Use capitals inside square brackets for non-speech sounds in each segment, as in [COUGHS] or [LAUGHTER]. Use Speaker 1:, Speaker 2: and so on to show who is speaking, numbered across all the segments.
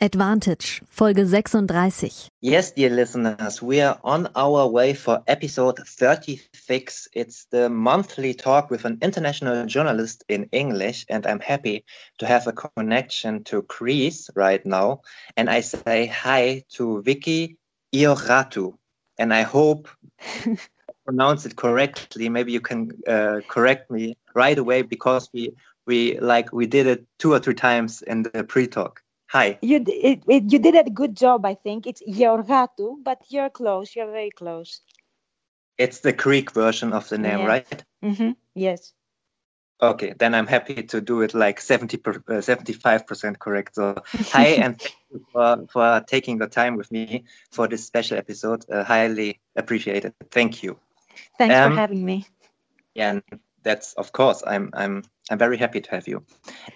Speaker 1: Advantage, Folge 36.
Speaker 2: Yes, dear listeners, we are on our way for episode 36. It's the monthly talk with an international journalist in English, and I'm happy to have a connection to Greece right now. And I say hi to Vicky Ioratu, and I hope [LAUGHS] I pronounce it correctly. Maybe you can uh, correct me right away because we we like we did it two or three times in the pre-talk. Hi.
Speaker 3: You it, it, you did a good job, I think. It's Georgatou, but you're close. You're very close.
Speaker 2: It's the Greek version of the name,
Speaker 3: Yeah.
Speaker 2: right?
Speaker 3: Mm-hmm. Yes.
Speaker 2: Okay, then I'm happy to do it like 70 per, uh, 75% correct. So, hi, [LAUGHS] and thank you for, for taking the time with me for this special episode. Uh, highly appreciated. Thank you.
Speaker 3: Thanks
Speaker 2: Um,
Speaker 3: for having me.
Speaker 2: Yeah, that's of course. I'm I'm I'm very happy to have you.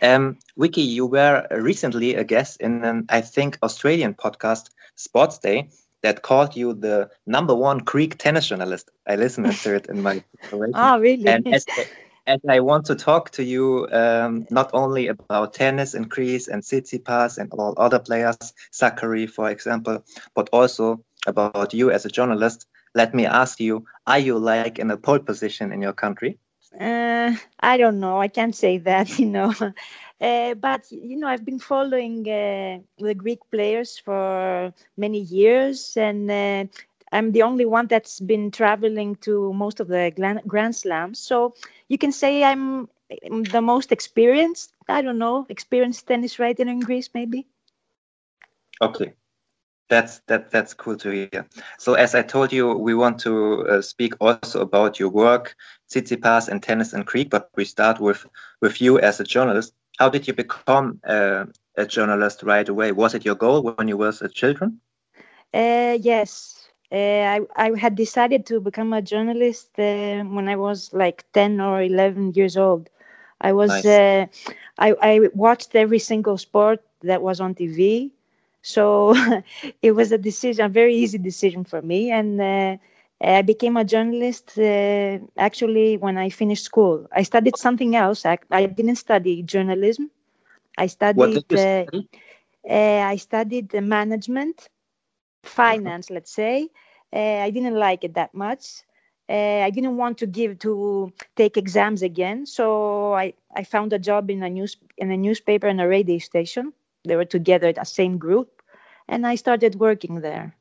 Speaker 2: Um, Vicky, you were recently a guest in an I think Australian podcast, Sports Day, that called you the number one Greek tennis journalist. I listened to it in my. [LAUGHS]
Speaker 3: Oh, really?
Speaker 2: and as, as I want to talk to you um, not only about tennis in Greece and Tsitsipas and all other players, Sakkari, for example, but also about you as a journalist, let me ask you: Are you like in a pole position in your country?
Speaker 3: Uh, I don't know. I can't say that, [LAUGHS] you know. Uh, but you know, I've been following uh, the Greek players for many years, and I'm the only one that's been traveling to most of the Grand, Slams. So you can say I'm the most experienced. I don't know, experienced tennis writer in Greece, maybe.
Speaker 2: Okay. That's that that's cool to hear. So as I told you, we want to uh, speak also about your work, Tsitsipas and tennis and Greek, but we start with with you as a journalist. How did you become uh, a journalist right away? Was it your goal when you were a children?
Speaker 3: Uh, yes, uh, I I had decided to become a journalist uh, when I was like ten or eleven years old. I was
Speaker 2: Nice.
Speaker 3: uh, I I watched every single sport that was on TV, so [LAUGHS] it was a decision, a very easy decision for me, and. Uh, I became a journalist uh, actually when I finished school. I studied something else. I, I didn't study journalism. I studied uh,
Speaker 2: study?
Speaker 3: uh, I studied management, finance, let's say. Uh, I didn't like it that much. Uh, I didn't want to give to take exams again, so I, I found a job in a news in a newspaper and a radio station. They were together, the same group, and I started working there.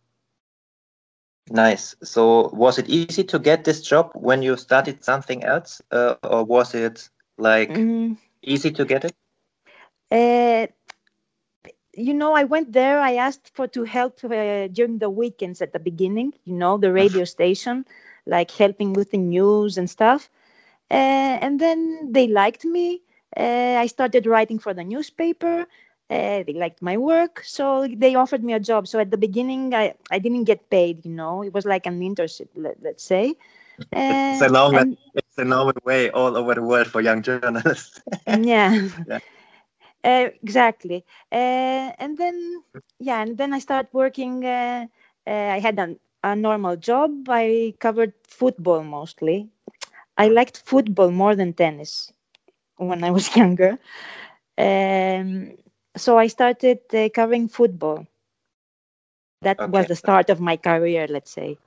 Speaker 2: Nice. So was it easy to get this job when you started something else, uh, or was it like
Speaker 3: Mm,
Speaker 2: easy to get it?
Speaker 3: uh, you know, I went there. I asked for to help uh, during the weekends at the beginning. You know, the radio station, like helping with the news and stuff. Uh, and then they liked me. Uh, I started writing for the newspaper. Uh, they liked my work, so they offered me a job. So at the beginning, I, I didn't get paid. You know, it was like an internship, let, let's say.
Speaker 2: It's a normal,
Speaker 3: and-
Speaker 2: it's a normal way all over the world for young journalists. [LAUGHS]
Speaker 3: yeah.
Speaker 2: Yeah.
Speaker 3: Uh, exactly. Uh, and then, yeah, and then I started working. Uh, uh, I had a, a normal job. I covered football mostly. I liked football more than tennis when I was [LAUGHS] younger. Um, so I started uh, covering football. That was the start of my career, let's say.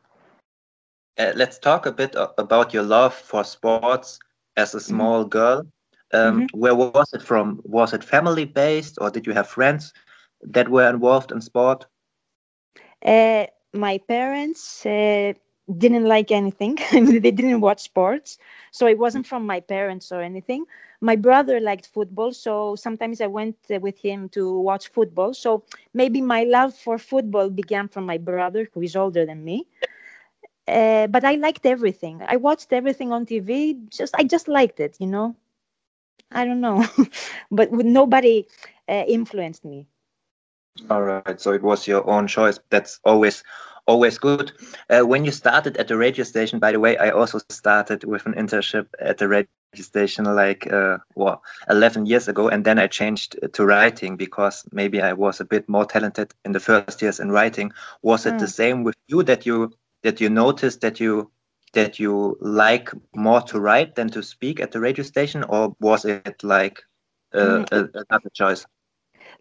Speaker 2: Uh, let's talk a bit about your love for sports as a small girl. Um, Where was it from? Was it family based, or did you have friends that were involved in sport?
Speaker 3: Uh, my parents uh, didn't like anything. [LAUGHS] They didn't watch sports, so it wasn't from my parents or anything. My brother liked football, so sometimes I went with him to watch football. So maybe my love for football began from my brother, who is older than me. Uh, but I liked everything. I watched everything on TV. Just I just liked it, you know. I don't know, [LAUGHS] but nobody uh, influenced me.
Speaker 2: All right. So it was your own choice. That's always always good. Uh, when you started at the radio station, by the way, I also started with an internship at the radio station like uh, well 11 years ago and then i changed to writing because maybe i was a bit more talented in the first years in writing was it mm. the same with you that you that you noticed that you that you like more to write than to speak at the radio station or was it like uh, mm. another choice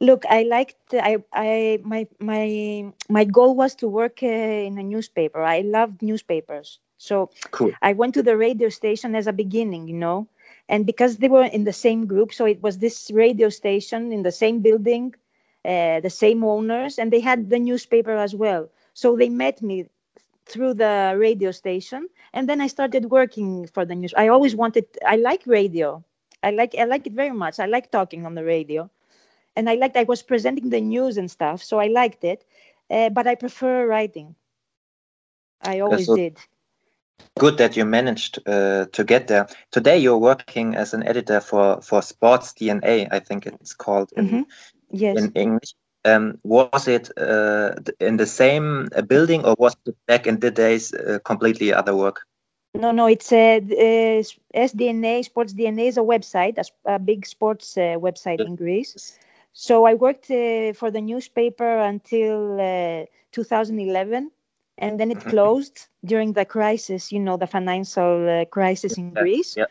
Speaker 3: look i liked i i my my my goal was to work uh, in a newspaper. I loved newspapers. So
Speaker 2: cool.
Speaker 3: i went to the radio station as a beginning you know? And because they were in the same group so it was this radio station in the same building uh, the same owners and they had the newspaper as well. So they met me through the radio station and then i started working for the news. I always wanted i like radio. I like i like it very much. I like talking on the radio and I liked I was presenting the news and stuff, so I liked it. Uh, but I prefer writing. I always so did.
Speaker 2: Good that you managed uh, to get there. Today you're working as an editor for for Sports DNA, I think it's called in, mm -hmm.
Speaker 3: yes.
Speaker 2: in English. Um, was it uh, in the same uh, building or was it back in the days uh, completely other work?
Speaker 3: No, no, it's a uh, SDNA Sports DNA is a website, a, a big sports website in Greece so I worked uh, for the newspaper until uh, 2011, and then it mm-hmm. closed during the crisis. You know, the financial uh, crisis in Greece.
Speaker 2: Yeah.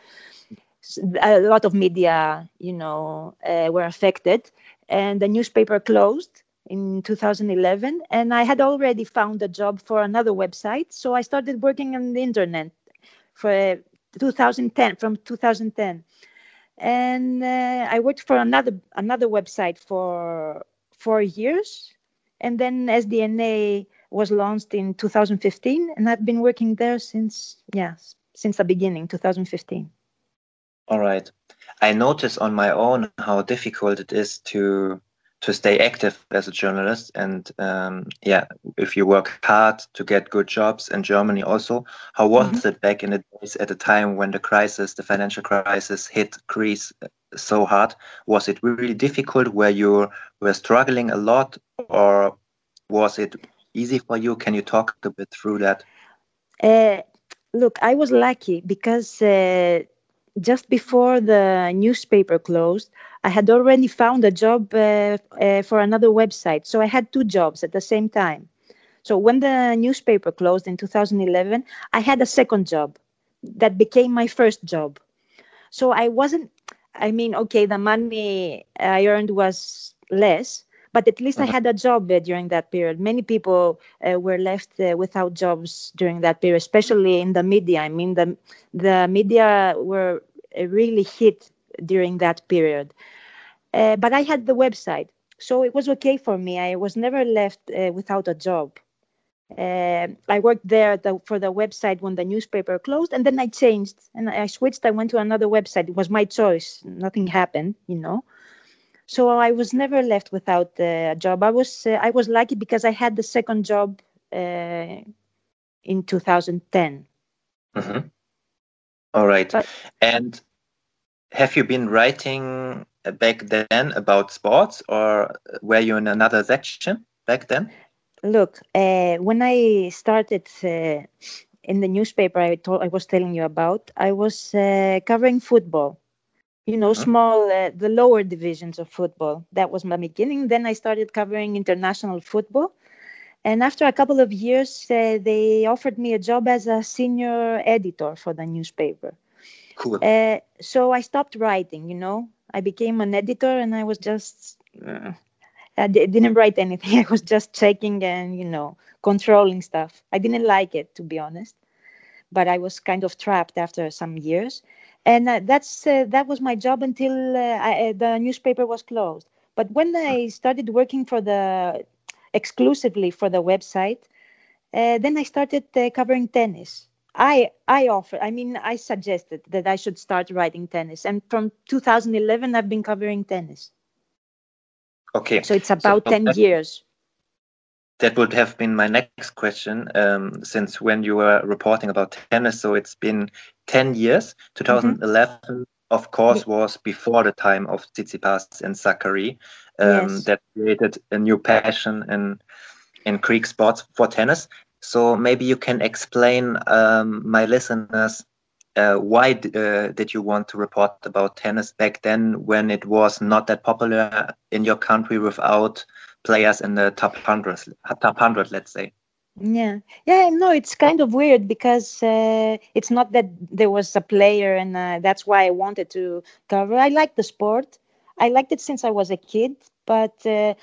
Speaker 3: A lot of media, you know, uh, were affected, and the newspaper closed in 2011. And I had already found a job for another website, so I started working on the internet for uh, 2010 from 2010 and uh, I worked for another another website for four years, and then SDNA was launched in 2015, and I've been working there since yeah since the beginning, 2015.
Speaker 2: All right, I notice on my own how difficult it is to to stay active as a journalist. And um, yeah if you work hard to get good jobs in germany also how was mm -hmm. it back in the days at the time when the crisis the financial crisis hit greece uh, so hard? Was it really difficult where you were struggling a lot or was it easy for you? Can you talk a bit through that?
Speaker 3: Uh, look i was lucky because uh, just before the newspaper closed, I had already found a job uh, uh, for another website. So I had two jobs at the same time. So when the newspaper closed in 2011, I had a second job that became my first job. So I wasn't, I mean, okay, the money I earned was less, but at least uh-huh. I had a job uh, during that period. Many people uh, were left uh, without jobs during that period, especially in the media. I mean, the the media were uh, really hit during that period. Uh, but I had the website, so it was okay for me. I was never left uh, without a job. I worked there the, for the website when the newspaper closed, and then I changed and I switched. I went to another website. It was my choice. Nothing happened, you know so I was never left without a job. I was uh, I was lucky because I had the second job uh, in 2010.
Speaker 2: Mm-hmm. All right. But, and have you been writing back then about sports, or were you in another section back then?
Speaker 3: Look, uh, when I started uh, in the newspaper I, told, I was telling you about, I was uh, covering football you know, small, uh, the lower divisions of football. That was my beginning. Then I started covering international football. And after a couple of years, uh, they offered me a job as a senior editor for the newspaper.
Speaker 2: Cool. Uh,
Speaker 3: so I stopped writing, you know. I became an editor and I was just, uh, I d- didn't write anything. [LAUGHS] I was just checking and, you know, controlling stuff. I didn't like it, to be honest. But I was kind of trapped after some years and uh, that's uh, that was my job until uh, I, uh, the newspaper was closed. But when i started working for the exclusively for the website uh, then i started uh, covering tennis. I i offered i mean i suggested that i should start writing tennis. And from 2011 i've been covering tennis.
Speaker 2: Okay.
Speaker 3: So it's about so, 10 years.
Speaker 2: that would have been my next question um, since when you were reporting about tennis so it's been 10 years 2011 mm -hmm. of course, was before the time of Tsitsipas and Sakkari. Um, yes. That created a new passion in in Greek sports for tennis. So maybe you can explain um, my listeners uh, why uh, did you want to report about tennis back then when it was not that popular in your country without players in the top hundred, top hundred, let's say?
Speaker 3: Yeah, yeah, no, it's kind of weird because uh, it's not that there was a player, and uh, that's why I wanted to cover. I like the sport. I liked it since I was a kid, but uh,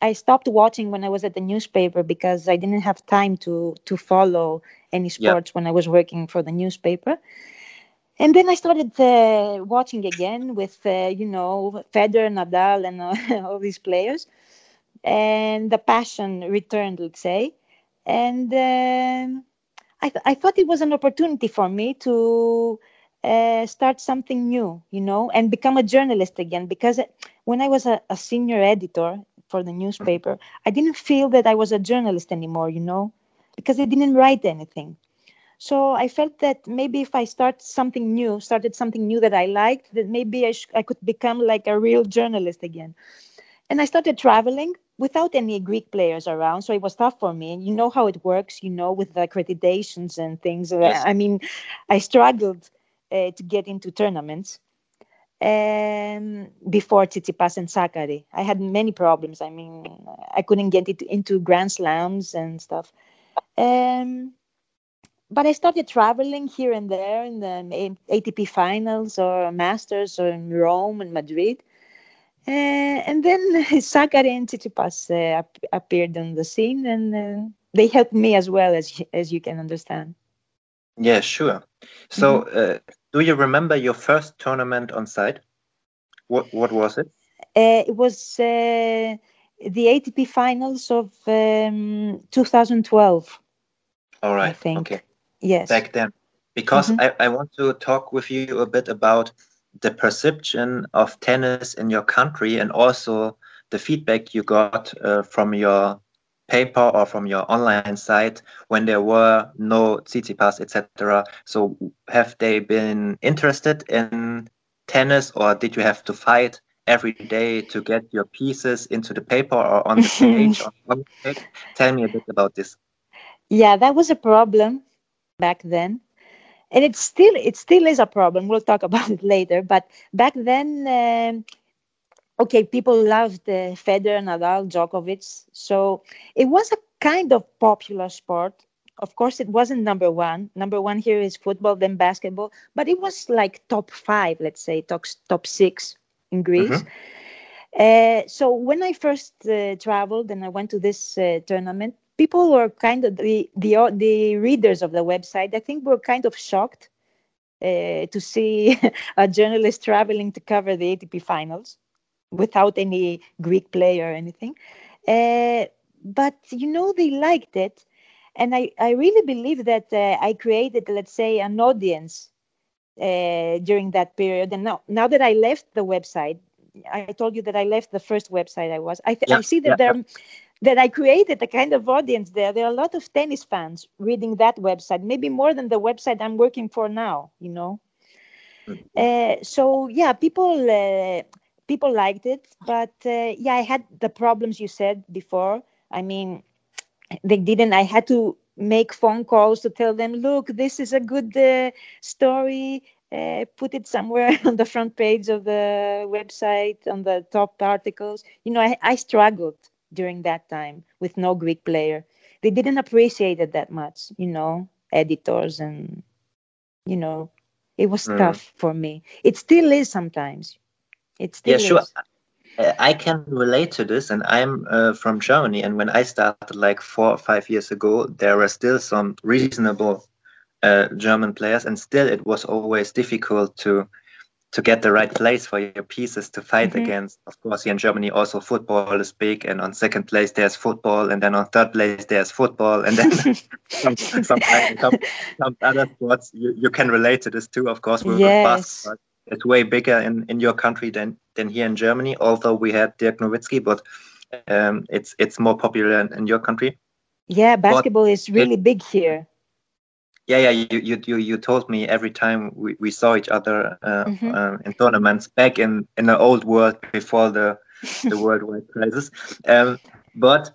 Speaker 3: I stopped watching when I was at the newspaper because I didn't have time to to follow any sports when I was working for the newspaper. And then I started uh, watching again with uh, you know Federer, Nadal, and [LAUGHS] all these players, and the passion returned. Let's say, and I, th- I thought it was an opportunity for me to uh, start something new, you know, and become a journalist again. Because when I was a, a, senior editor for the newspaper, I didn't feel that I was a journalist anymore, you know, because I didn't write anything. So I felt that maybe if I start something new, started something new that I liked, that maybe I, sh- I could become like a real journalist again. And I started traveling without any Greek players around. So it was tough for me. And you know how it works, you know, with the accreditations and things. Yes. I mean, I struggled uh, to get into tournaments um, before Tsitsipas and Sakkari. I had many problems. I mean, I couldn't get it into Grand Slams and stuff. Um, but I started traveling here and there in the ATP finals or Masters or in Rome and Madrid. Uh, and then [LAUGHS] Sakkari and Tsitsipas uh, ap- appeared on the scene, and uh, they helped me as well as as you can understand.
Speaker 2: Yeah, sure. So, mm-hmm. do you remember your first tournament on site? What what was it?
Speaker 3: it was the ATP finals of um, 2012.
Speaker 2: All right.
Speaker 3: I think.
Speaker 2: Okay.
Speaker 3: Yes.
Speaker 2: Back then, because mm-hmm. I, I want to talk with you a bit about the perception of tennis in your country and also the feedback you got uh, from your paper or from your online site when there were no Tsitsipas, etc. So have they been interested in tennis or did you have to fight every day to get your pieces into the paper or on the page? on page? Tell me a bit about this.
Speaker 3: Yeah, that was a problem back then and it still it still is a problem. We'll talk [LAUGHS] about it later. But back then, um, okay, people loved uh, Federer, Nadal, Djokovic, so it was a kind of popular sport. Of course, it wasn't number one. Number one here is football, then basketball, but it was like top five, let's say, top top six in Greece. Mm-hmm. Uh, so when I first uh, traveled and I went to this uh, tournament, people were kind of the the the readers of the website. I think were kind of shocked uh, to see [LAUGHS] a journalist traveling to cover the ATP finals without any Greek player or anything. Uh, but you know they liked it, and I I really believe that uh, I created let's say an audience uh, during that period. And now now that I left the website. I told you that I left the first website I was. I, th- yeah, I see that yeah, there yeah that I created a kind of audience there. There are a lot of tennis fans reading that website, maybe more than the website I'm working for now. You know, mm-hmm. uh, so yeah, people uh, people liked it, but uh, yeah, I had the problems you said before. I mean, they didn't. I had to make phone calls to tell them, look, this is a good uh, story. Uh, put it somewhere [LAUGHS] on the front page of the website on the top articles you know I, I struggled during that time with no Greek player. They didn't appreciate it that much, you know, editors and, you know, it was mm. tough for me. It still is sometimes. It still yeah, sure.
Speaker 2: I can relate to this, and I'm uh, from Germany. And when I started like four or five years ago, there were still some reasonable uh, German players, and still it was always difficult to to get the right place for your pieces to fight mm-hmm. against. Of course, here in Germany, also football is big, and on second place there's football, and then on third place there's football, and then [LAUGHS] some, some, [LAUGHS] some, some, other sports. You, you can relate to this too, of course, with yes. basketball. It's way bigger in, in your country than than here in Germany. Although we had Dirk Nowitzki, but um, it's it's more popular in, in your country.
Speaker 3: Yeah, basketball but is really it, big here.
Speaker 2: Yeah, yeah. You you you, you told me every time we, we saw each other uh,
Speaker 3: Mhm.
Speaker 2: uh, in tournaments back in in the old world before the [LAUGHS] the worldwide crisis. Um, but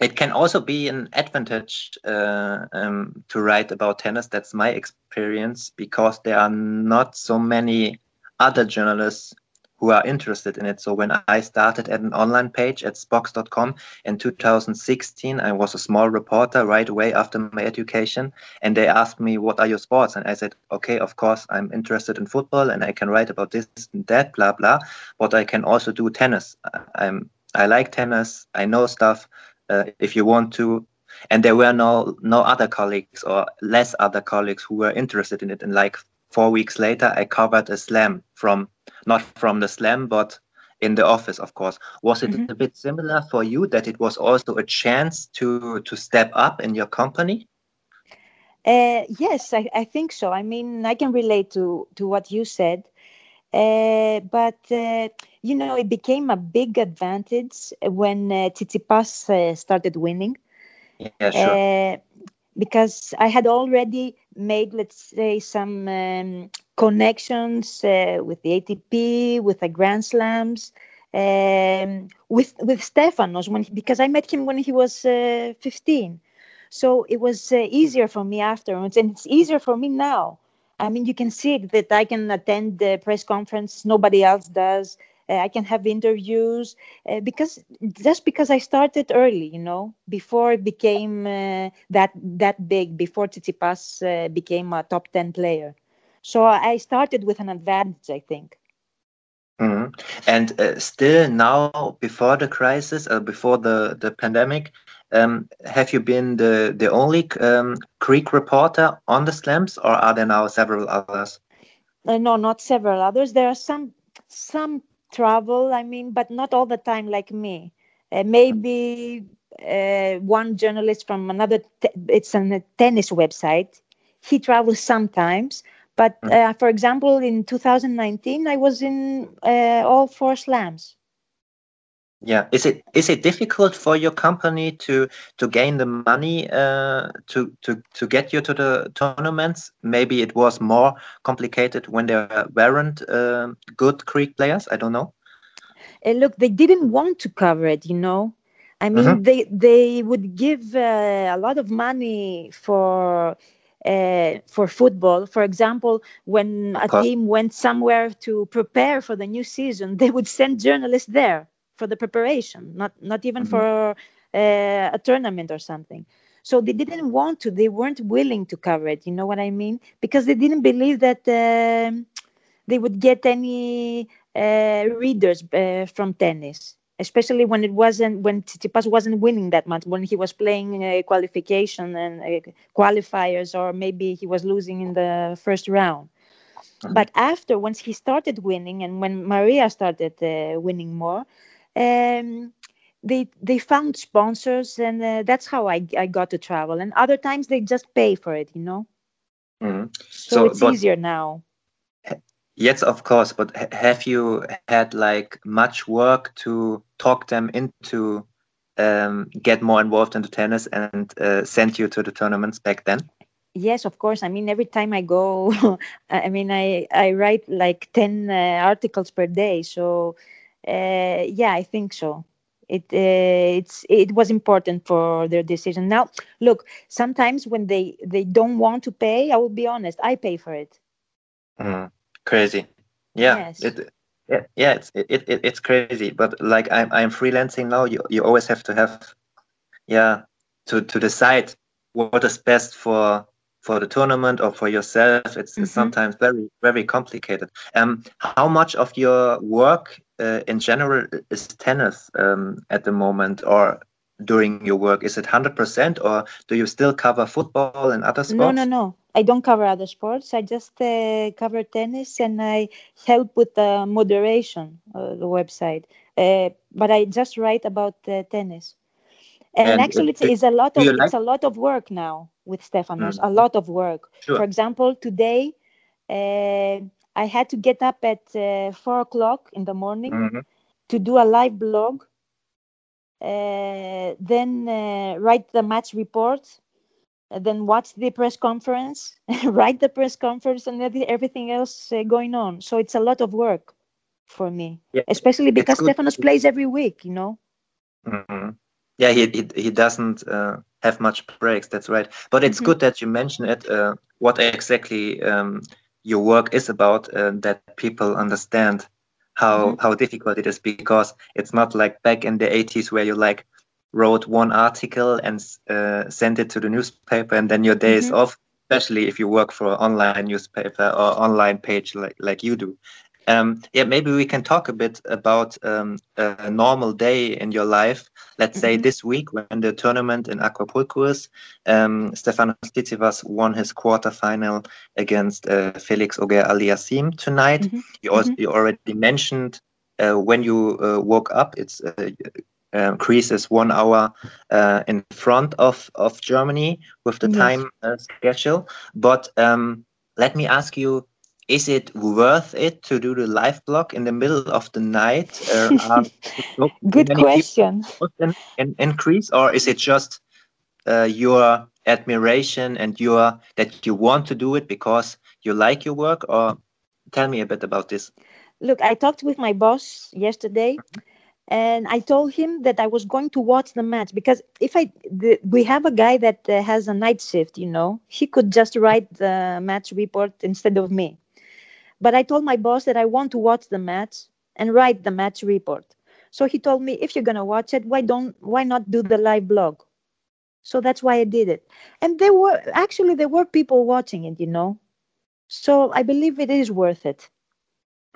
Speaker 2: it can also be an advantage uh, um, to write about tennis. That's my experience because there are not so many other journalists who are interested in it. So when I started at an online page at Spox.com in 2016, I was a small reporter right away after my education, and they asked me, "What are your sports?" And I said, "Okay, of course, I'm interested in football, and I can write about this and that, blah blah. But I can also do tennis. I'm I like tennis. I know stuff. Uh, if you want to." And there were no no other colleagues or less other colleagues who were interested in it. And like four weeks later, I covered a slam from not from the slam, but in the office, of course. Was it
Speaker 3: Mhm.
Speaker 2: a bit similar for you that it was also a chance to to step up in your company?
Speaker 3: Uh, yes, I, I think so. I mean, I can relate to to what you said, uh, but uh, you know, it became a big advantage when uh, Tsitsipas uh, started winning.
Speaker 2: Yeah, sure.
Speaker 3: Uh, because I had already made, let's say, some um, connections uh, with the ATP, with the Grand Slams, um, with with Stefanos when he, because I met him when he was uh, 15. So it was uh, easier for me afterwards, and it's easier for me now. I mean, you can see that I can attend the press conference nobody else does. Uh, I can have interviews uh, because just because I started early, you know, before it became uh, that that big, before Tsitsipas uh, became a top ten player. So I started with an advantage, I think.
Speaker 2: Mhm. And uh, still now, before the crisis, uh, before the the pandemic, um, have you been the the only um, Greek reporter on the slams, or are there now several others?
Speaker 3: Uh, no, not several others. There are some some travel. I mean, but not all the time like me. Uh, maybe uh, one journalist from another. It's on a tennis website. He travels sometimes. But
Speaker 2: Mm.
Speaker 3: uh, for example, in 2019, I was in uh, all four slams.
Speaker 2: Yeah. Is it is it difficult for your company to to gain the money uh, to to to get you to the tournaments? Maybe it was more complicated when there weren't um good Greek players. I don't know.
Speaker 3: Uh, look, they didn't want to cover it. You know, I mean, they they would give uh, a lot of money for uh, for football. For example, when a team went somewhere to prepare for the new season, they would send journalists there for the preparation, not not even
Speaker 2: Mhm.
Speaker 3: for uh, a tournament or something. So they didn't want to. They weren't willing to cover it. You know what I mean? Because they didn't believe that um, they would get any uh, readers uh, from tennis, especially when it wasn't when Tsitsipas wasn't winning that much, when he was playing uh, qualification and uh, qualifiers, or maybe he was losing in the first round.
Speaker 2: Mhm.
Speaker 3: But after, once he started winning, and when Maria started uh, winning more, um, they they found sponsors, and uh, that's how I I got to travel. And other times they just pay for it, you know.
Speaker 2: Mhm.
Speaker 3: So,
Speaker 2: So,
Speaker 3: it's
Speaker 2: but
Speaker 3: easier now.
Speaker 2: Yes, of course. But ha- have you had like much work to talk them into um, get more involved into tennis and uh, send you to the tournaments back then?
Speaker 3: Yes, of course. I mean, every time I go, [LAUGHS] I mean, I I write like ten uh, articles per day. So, uh, yeah, I think so. It uh, it's it was important for their decision. Now, look, sometimes when they they don't want to pay, I will be honest, I pay for it.
Speaker 2: Mm, crazy. Yeah,
Speaker 3: Yes.
Speaker 2: it yeah, yeah it's it, it it's crazy. But like I'm I'm freelancing now. You you always have to have yeah to to decide what is best for for the tournament or for yourself. It's,
Speaker 3: Mhm.
Speaker 2: sometimes very very complicated. Um, how much of your work uh, in general is tennis um, at the moment or during your work? Is it hundred percent or do you still cover football and other sports?
Speaker 3: No, no, no. I don't cover other sports. I just uh, cover tennis and I help with the moderation of the website. Uh, but I just write about uh, tennis. And,
Speaker 2: And
Speaker 3: actually,
Speaker 2: it-
Speaker 3: it's, it's a lot of
Speaker 2: you
Speaker 3: it's a lot of work now with Stefanos.
Speaker 2: Mm.
Speaker 3: A lot of work.
Speaker 2: Sure.
Speaker 3: For example, today uh, I had to get up at uh, four o'clock in the morning
Speaker 2: Mhm.
Speaker 3: to do a live blog, uh, then uh, write the match report, and then watch the press conference, [LAUGHS] write the press conference, and everything else uh, going on. So it's a lot of work for me,
Speaker 2: Yeah,
Speaker 3: especially because. Stefanos plays every week. You know.
Speaker 2: hmm Yeah, he he, he doesn't uh, have much breaks. That's right. But it's
Speaker 3: Mhm.
Speaker 2: good that you mention it. Uh, what exactly um, your work is about, uh, that people understand how
Speaker 3: Mhm.
Speaker 2: how difficult it is, because it's not like back in the '80s where you like wrote one article and uh, sent it to the newspaper, and then your day is
Speaker 3: Mhm.
Speaker 2: off. Especially if you work for an online newspaper or online page like like you do. Um, yeah, maybe we can talk a bit about um, a normal day in your life. Let's say
Speaker 3: Mhm.
Speaker 2: this week when the tournament in Acapulco is, um, Stefanos Tsitsipas won his quarterfinal against uh, Felix Auger-Aliassime tonight.
Speaker 3: Mhm.
Speaker 2: You, also,
Speaker 3: Mhm.
Speaker 2: you already mentioned uh, when you uh, woke up, it's uh, uh, Greece is one hour uh, in front of, of Germany with the
Speaker 3: Yes.
Speaker 2: time uh, schedule. But um, let me ask you is it worth it to do the live blog in the middle of the night? Uh, [LAUGHS]
Speaker 3: Good question.
Speaker 2: in, in, in or is it just uh, your admiration and your that you want to do it because you like your work? Or tell me a bit about this.
Speaker 3: Look, I talked with my boss yesterday, and I told him that I was going to watch the match because if I the, we have a guy that uh, has a night shift, you know, he could just write the match report instead of me. But I told my boss that I want to watch the match and write the match report. So he told me, if you're gonna watch it, why don't why not do the live blog? So that's why I did it. And there were actually there were people watching it, you know. So I believe it is worth it.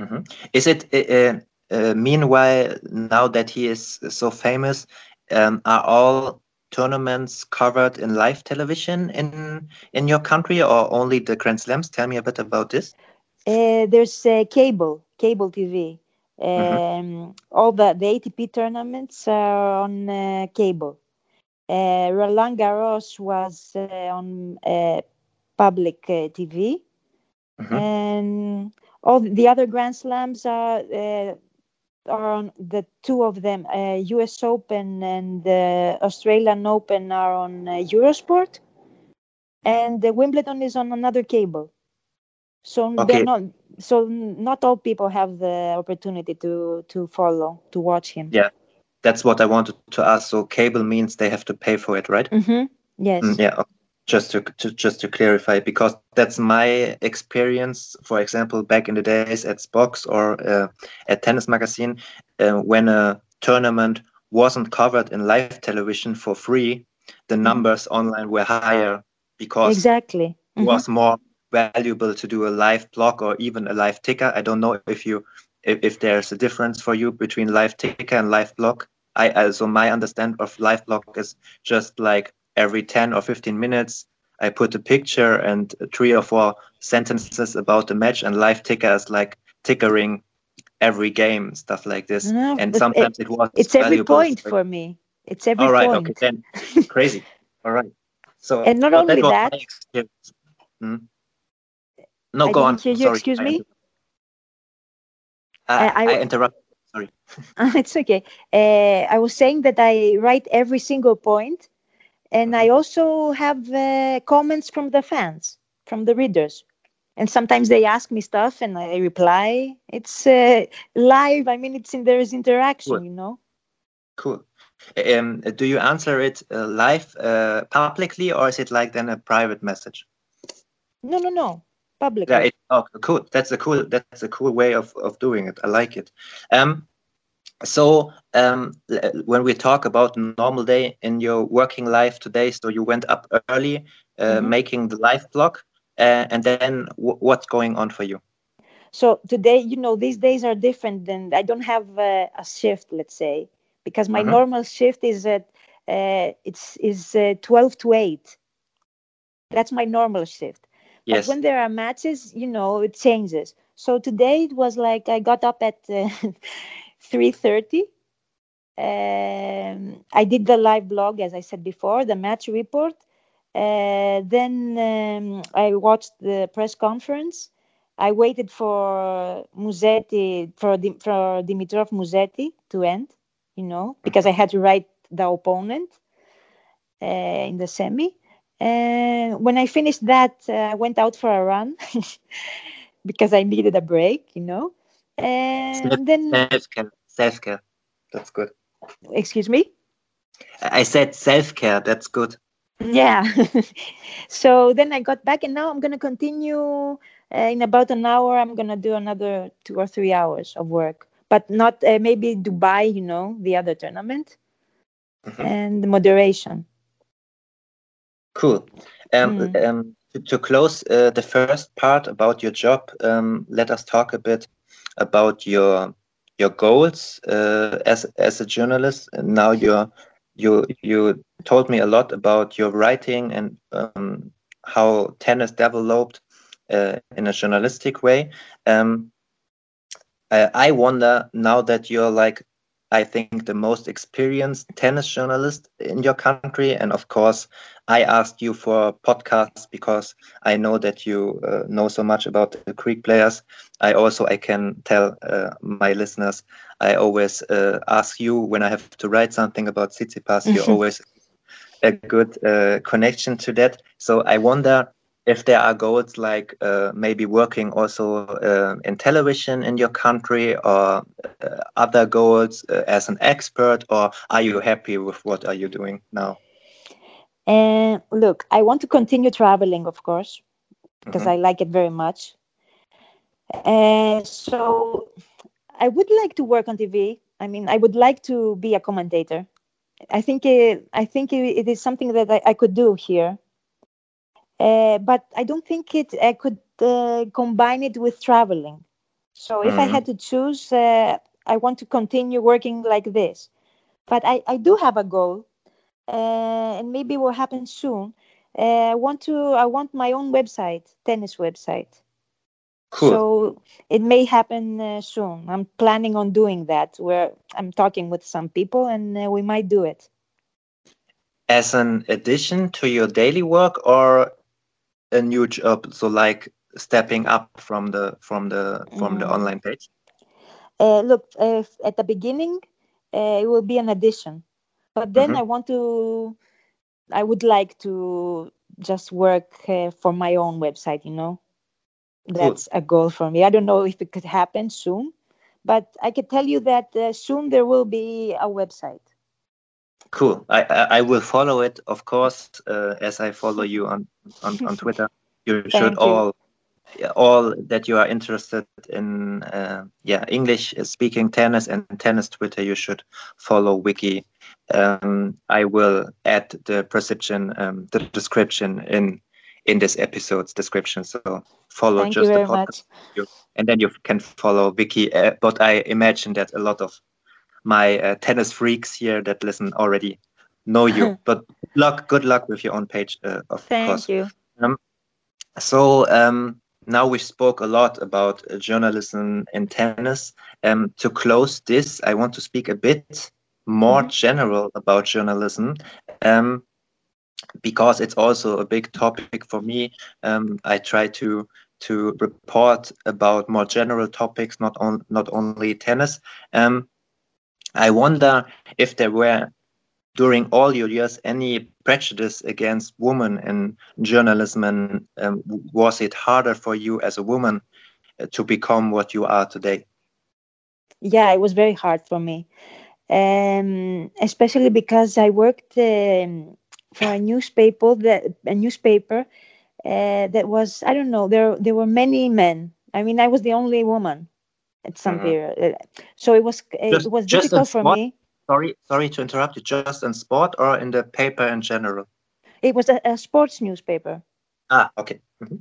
Speaker 2: Mhm. Is it uh, uh, meanwhile now that he is so famous? Um, are all tournaments covered in live television in in your country, or only the Grand Slams? Tell me a bit about this.
Speaker 3: Uh, there's uh, cable, cable TV.
Speaker 2: Mhm.
Speaker 3: Um, All the, the ATP tournaments are on uh, cable. Uh, Roland Garros was uh, on uh, public uh, TV,
Speaker 2: Mhm.
Speaker 3: and all the other Grand Slams are uh, are on the two of them. Uh, U.S. Open and the Australian Open are on uh, Eurosport, and the Wimbledon is on another cable. So
Speaker 2: Okay.
Speaker 3: they're not. So not all people have the opportunity to to follow to watch him.
Speaker 2: Yeah, that's what I wanted to ask. So cable means they have to pay for it, right?
Speaker 3: mm-hmm. Yes.
Speaker 2: Mm, yeah. Just to, to just to clarify, because that's my experience. For example, back in the days at Spox or uh, at Tennis Magazine, uh, when a tournament wasn't covered in live television for free, the
Speaker 3: Mhm.
Speaker 2: numbers online were higher because
Speaker 3: Exactly.
Speaker 2: it
Speaker 3: Mhm.
Speaker 2: was more valuable to do a live blog or even a live ticker. I don't know if you if, if there's a difference for you between live ticker and live blog. I also my understand of live blog is just like every 10 or 15 minutes I put a picture and three or four sentences about the match and live ticker is like tickering every game stuff like this.
Speaker 3: No,
Speaker 2: and
Speaker 3: but it-
Speaker 2: sometimes it, was
Speaker 3: It's every point
Speaker 2: for-
Speaker 3: me. It's every
Speaker 2: all right,
Speaker 3: point.
Speaker 2: okay, then crazy. All right. So [LAUGHS]
Speaker 3: And not only
Speaker 2: was
Speaker 3: that-
Speaker 2: Hmm? No,
Speaker 3: I
Speaker 2: go on.
Speaker 3: hear you.
Speaker 2: Sorry,
Speaker 3: Excuse
Speaker 2: I
Speaker 3: me? Uh, I-
Speaker 2: I interrupted. Sorry. [LAUGHS] [LAUGHS] [LAUGHS]
Speaker 3: it's okay. Uh, I was saying that I write every single point, and I also have uh, comments from the fans, from the readers, and sometimes they ask me stuff, and I reply. It's uh, live. I mean, it's in there is interaction,
Speaker 2: Cool.
Speaker 3: you know.
Speaker 2: Cool. Um, do you answer it uh, live uh, publicly or is it like then a private message?
Speaker 3: No, no, no. Publicly.
Speaker 2: Yeah, it, oh, cool. That's a cool. That's a cool way of, of doing it. I like it. Um, so um, when we talk about normal day in your working life today, so you went up early, uh,
Speaker 3: Mhm.
Speaker 2: making the live blog, uh, and then what's going on for you?
Speaker 3: So today, you know, these days are different than I don't have uh, a shift, let's say, because my
Speaker 2: Mhm.
Speaker 3: normal shift is at uh, it's is uh, twelve to eight. That's my normal shift. But when there are matches, you know, it changes. So today it was like I got up at uh, [LAUGHS] three thirty. Um, I did the live blog, as I said before, the match report. Uh, then um, I watched the press conference. I waited for Musetti for for Dimitrov Musetti to end, you know, because I had to write the opponent uh, in the semi. And when I finished that, uh, I went out for a run [LAUGHS] because I needed a break, you know. And then
Speaker 2: self care. Self care. That's good.
Speaker 3: Excuse me.
Speaker 2: I said self care. That's good.
Speaker 3: Yeah. [LAUGHS] so then I got back, and now I'm gonna continue. Uh, in about an hour, I'm gonna do another two or three hours of work, but not uh, maybe Dubai. You know, the other tournament mm-hmm. and moderation.
Speaker 2: Cool. Um, mm. um, to, to, close uh, the first part about your job, um, let us talk a bit about your your goals uh, as as a journalist. And now you're you you told me a lot about your writing and um, how tennis developed uh, in a journalistic way. Um, I, I wonder now that you're like I think, the most experienced tennis journalist in your country. And of course, I asked you for podcasts because I know that you uh, know so much about the Greek players. I also I can tell uh, my listeners I always uh, ask you when I have to write something about Tsitsipas. You always a good uh, connection to that. So I wonder if there are goals like uh, maybe working also uh, in television in your country or uh, other goals uh, as an expert or are you happy with what are you doing now?
Speaker 3: And look i want to continue traveling of course because mm -hmm. i like it very much. And so i would like to work on tv i mean i would like to be a commentator. I think it, i think it, it is something that I, I could do here uh, but I don't think it. I could uh, combine it with traveling. So if mm-hmm. I had to choose, uh, I want to continue working like this. But I, I do have a goal, uh, and maybe it will happen soon. Uh, I want to. I want my own website, tennis website.
Speaker 2: Cool.
Speaker 3: So it may happen soon. I'm planning on doing that. Where I'm talking with some people, and we might do it
Speaker 2: as an addition to your daily work or a new job so like stepping up from the from the from mm. the online page
Speaker 3: uh, look uh, at the beginning uh, it will be an addition but then mm-hmm. i want to i would like to just work uh, for my own website you know that's cool. a goal for me i don't know if it could happen soon but i can tell you that uh, soon there will be a website
Speaker 2: Cool. I, I will follow it, of course, uh, as I follow you on on, on [LAUGHS] Twitter. You should you. all all that you are interested in uh, yeah english speaking tennis and tennis twitter you should follow Vicky um, i will add the perception um, the description in in this episode's description so follow
Speaker 3: Thank
Speaker 2: just
Speaker 3: the
Speaker 2: podcast and then you can follow Vicky uh, but i imagine that a lot of my uh, tennis freaks here that listen already know you. [LAUGHS] but luck, good luck with your own page, uh, of
Speaker 3: Thank
Speaker 2: course.
Speaker 3: you.
Speaker 2: Um, so um, now we spoke a lot about uh, journalism in tennis. Um, to close this, I want to speak a bit more mm -hmm. general about journalism. Um, because it's also a big topic for me. Um, I try to to report about more general topics, not on not only tennis. Um, I wonder if there were during all your years any prejudice against women in journalism and um, was it harder for you as a woman uh, to become what you are today?
Speaker 3: Yeah it was very hard for me. Um, especially because i worked um, for a newspaper that a newspaper uh, that was i don't know there there were many men. I mean i was the only woman at some period. So it was just, it was difficult for me.
Speaker 2: Sorry, sorry to interrupt you. Just in sport or in the paper in general?
Speaker 3: It was a, a sports newspaper.
Speaker 2: Ah, okay. Mm-hmm.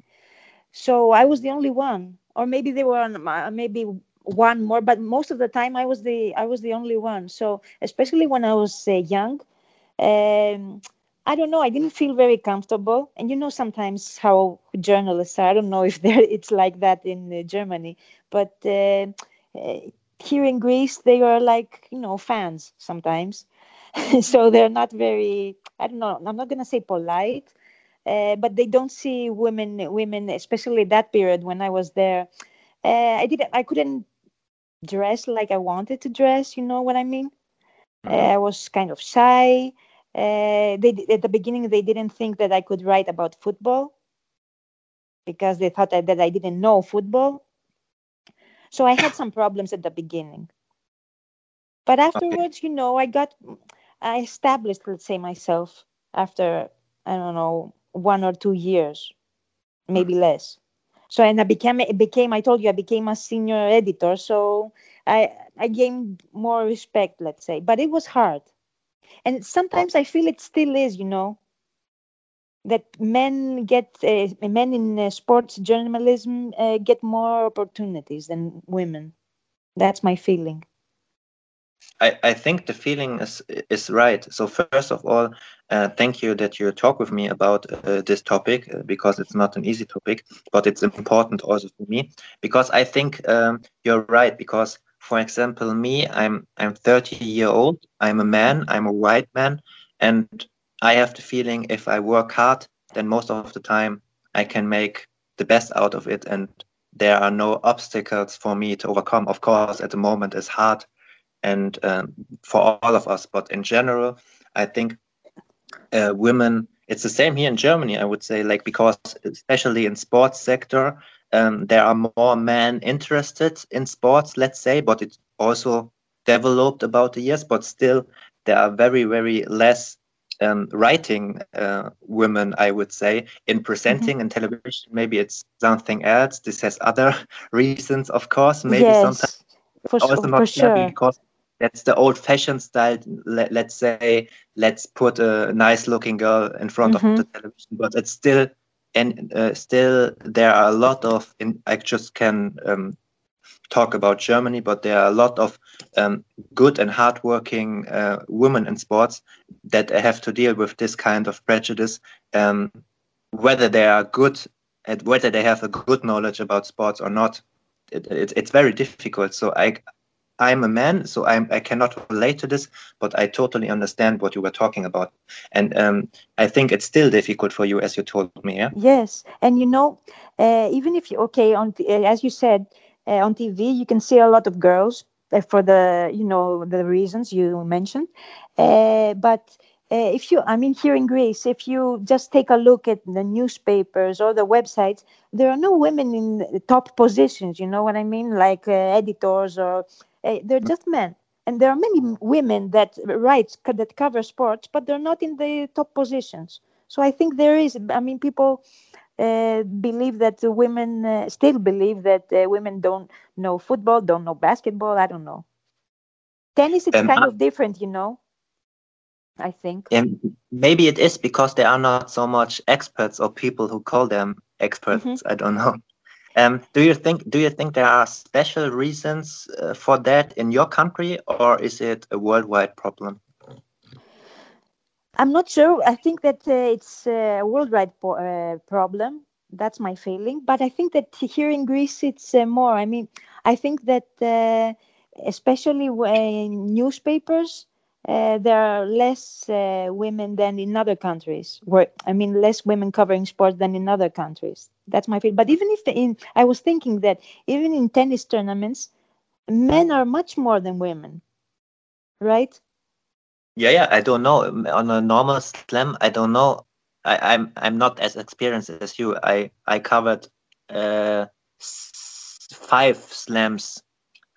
Speaker 3: So I was the only one, or maybe there were maybe one more, but most of the time I was the I was the only one. So especially when I was uh, young. Um, I don't know. I didn't feel very comfortable, and you know sometimes how journalists are. I don't know if there it's like that in uh, Germany, but uh, uh, here in Greece they are like you know fans sometimes, [LAUGHS] so they're not very. I don't know. I'm not gonna say polite, uh, but they don't see women. Women, especially that period when I was there, uh, I didn't. I couldn't dress like I wanted to dress. You know what I mean? Mm-hmm. I was kind of shy uh, they at the beginning they didn't think that I could write about football because they thought that, that I didn't know football. So I had some problems at the beginning. But afterwards, okay. you know, I got I established, let's say, myself after I don't know one or two years, maybe mm-hmm. less. So and I became it became I told you I became a senior editor. So I I gained more respect, let's say. But it was hard, and sometimes I feel it still is. You know, that men get uh, men in uh, sports journalism uh, get more opportunities than women. That's my feeling.
Speaker 2: I, I think the feeling is is right. So first of all, uh, thank you that you talk with me about uh, this topic uh, because it's not an easy topic, but it's important also for me because I think um, you're right. Because for example, me, I'm I'm 30 year old. I'm a man. I'm a white man, and I have the feeling if I work hard, then most of the time I can make the best out of it, and there are no obstacles for me to overcome. Of course, at the moment it's hard and um, for all of us. But in general, I think uh, women. It's the same here in Germany. I would say, like because especially in sports sector, um, there are more men interested in sports. Let's say, but it also developed about the years. But still, there are very very less um, writing uh, women, I would say, in presenting mm-hmm. in television. Maybe it's something else. This has other [LAUGHS] reasons, of course. Maybe
Speaker 3: yes,
Speaker 2: sometimes
Speaker 3: for, also not sure.
Speaker 2: because that's the old fashioned style Let, us say let's put a nice looking girl in front mm-hmm. of the television but it's still and uh, still there are a lot of in, i just can um, talk about germany but there are a lot of um, good and hardworking uh, women in sports that have to deal with this kind of prejudice um, whether they are good and whether they have a good knowledge about sports or not it, it, it's very difficult so i I'm a man, so I'm, I cannot relate to this, but I totally understand what you were talking about. And um, I think it's still difficult for you, as you told me. Yeah?
Speaker 3: Yes. And you know, uh, even if you, okay, on uh, as you said, uh, on TV, you can see a lot of girls uh, for the, you know, the reasons you mentioned. Uh, but uh, if you, I mean, here in Greece, if you just take a look at the newspapers or the websites, there are no women in top positions. You know what I mean? Like editors or uh, they're just men and there are many women that write that cover sports but they're not in the top positions so i think there is i mean people uh, believe that women uh, still believe that uh, women don't know football don't know basketball i don't know tennis is um, kind of different you know i think
Speaker 2: and maybe it is because there are not so much experts or people who call them experts mm-hmm. i don't know um, do you think do you think there are special reasons uh, for that in your country, or is it a worldwide problem?
Speaker 3: I'm not sure. I think that uh, it's a worldwide uh, problem. That's my feeling. But I think that here in Greece, it's uh, more. I mean, I think that uh, especially when newspapers uh, there are less uh, women than in other countries. Where I mean, less women covering sports than in other countries. That's my feeling. But even if in, I was thinking that even in tennis tournaments, men are much more than women, right?
Speaker 2: Yeah, yeah. I don't know. On a normal slam, I don't know. I, I'm I'm not as experienced as you. I I covered uh, five slams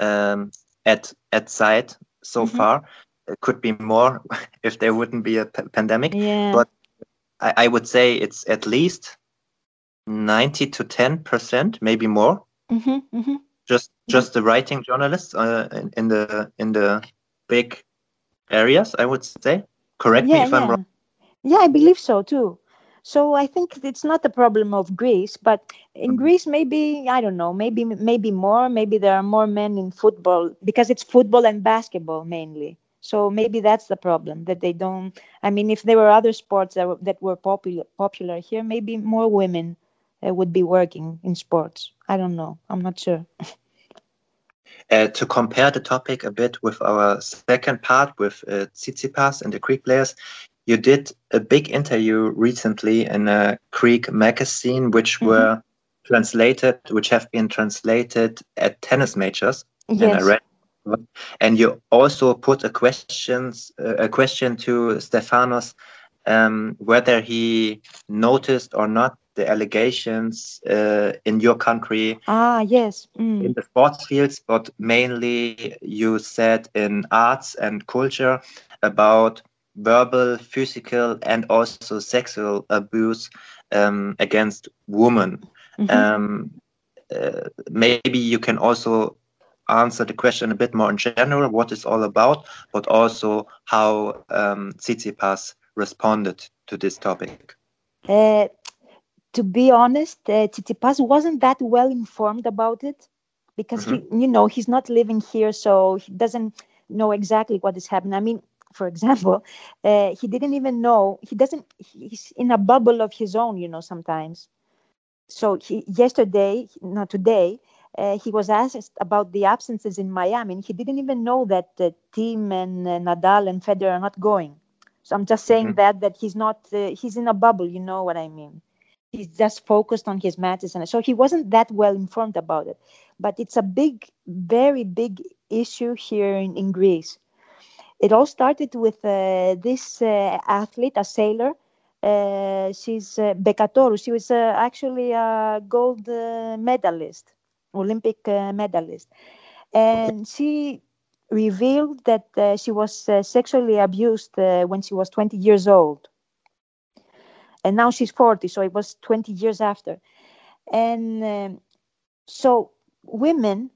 Speaker 2: um, at at site so mm-hmm. far it could be more [LAUGHS] if there wouldn't be a p- pandemic.
Speaker 3: Yeah.
Speaker 2: But I, I, would say it's at least ninety to ten percent, maybe more.
Speaker 3: Mm-hmm, mm-hmm.
Speaker 2: Just just the writing journalists uh, in, in, the in the big areas, I would say. Correct
Speaker 3: yeah,
Speaker 2: me if
Speaker 3: yeah.
Speaker 2: I'm wrong.
Speaker 3: Yeah, I believe so too. So I think it's not a problem of Greece, but in mm-hmm. Greece maybe I don't know, maybe maybe more, maybe there are more men in football because it's football and basketball mainly. So maybe that's the problem that they don't. I mean, if there were other sports that were, that were popular popular here, maybe more women uh, would be working in sports. I don't know. I'm not sure. [LAUGHS]
Speaker 2: Uh, to compare the topic a bit with our second part with uh, Tsitsipas and the Greek players, you did a big interview recently in a Greek magazine, which mm-hmm. were translated, which have been translated at tennis majors.
Speaker 3: Yes.
Speaker 2: And I read And you also put a questions uh, a question to Stefanos um, whether he noticed or not the allegations uh, in your country.
Speaker 3: Ah, yes.
Speaker 2: Mm. In the sports fields, but mainly you said in arts and culture about verbal, physical, and also sexual abuse um, against women. Mm -hmm. um, uh, maybe you can also answer the question a bit more in general, what it's all about, but also how um, Tsitsipas responded to this topic.
Speaker 3: Uh, to be honest, uh, Tsitsipas wasn't that well informed about it because mm-hmm. he, you know, he's not living here, so he doesn't know exactly what is happening. I mean, for example, [LAUGHS] uh, he didn't even know. He doesn't. He's in a bubble of his own, you know. Sometimes. So he yesterday, not today, uh, he was asked about the absences in Miami, and he didn't even know that the team and uh, Nadal and Federer are not going. So I'm just saying mm-hmm. that that he's not. Uh, he's in a bubble. You know what I mean? He's just focused on his matches, and so he wasn't that well informed about it. But it's a big, very big issue here in, in Greece. It all started with uh, this uh, athlete, a sailor. Uh, she's uh, Bekatorou. She was uh, actually a gold uh, medalist Olympic uh, medalist. And she revealed that she was sexually abused when she was 20 years old. And now she's 40, so it was 20 years after. And um, so women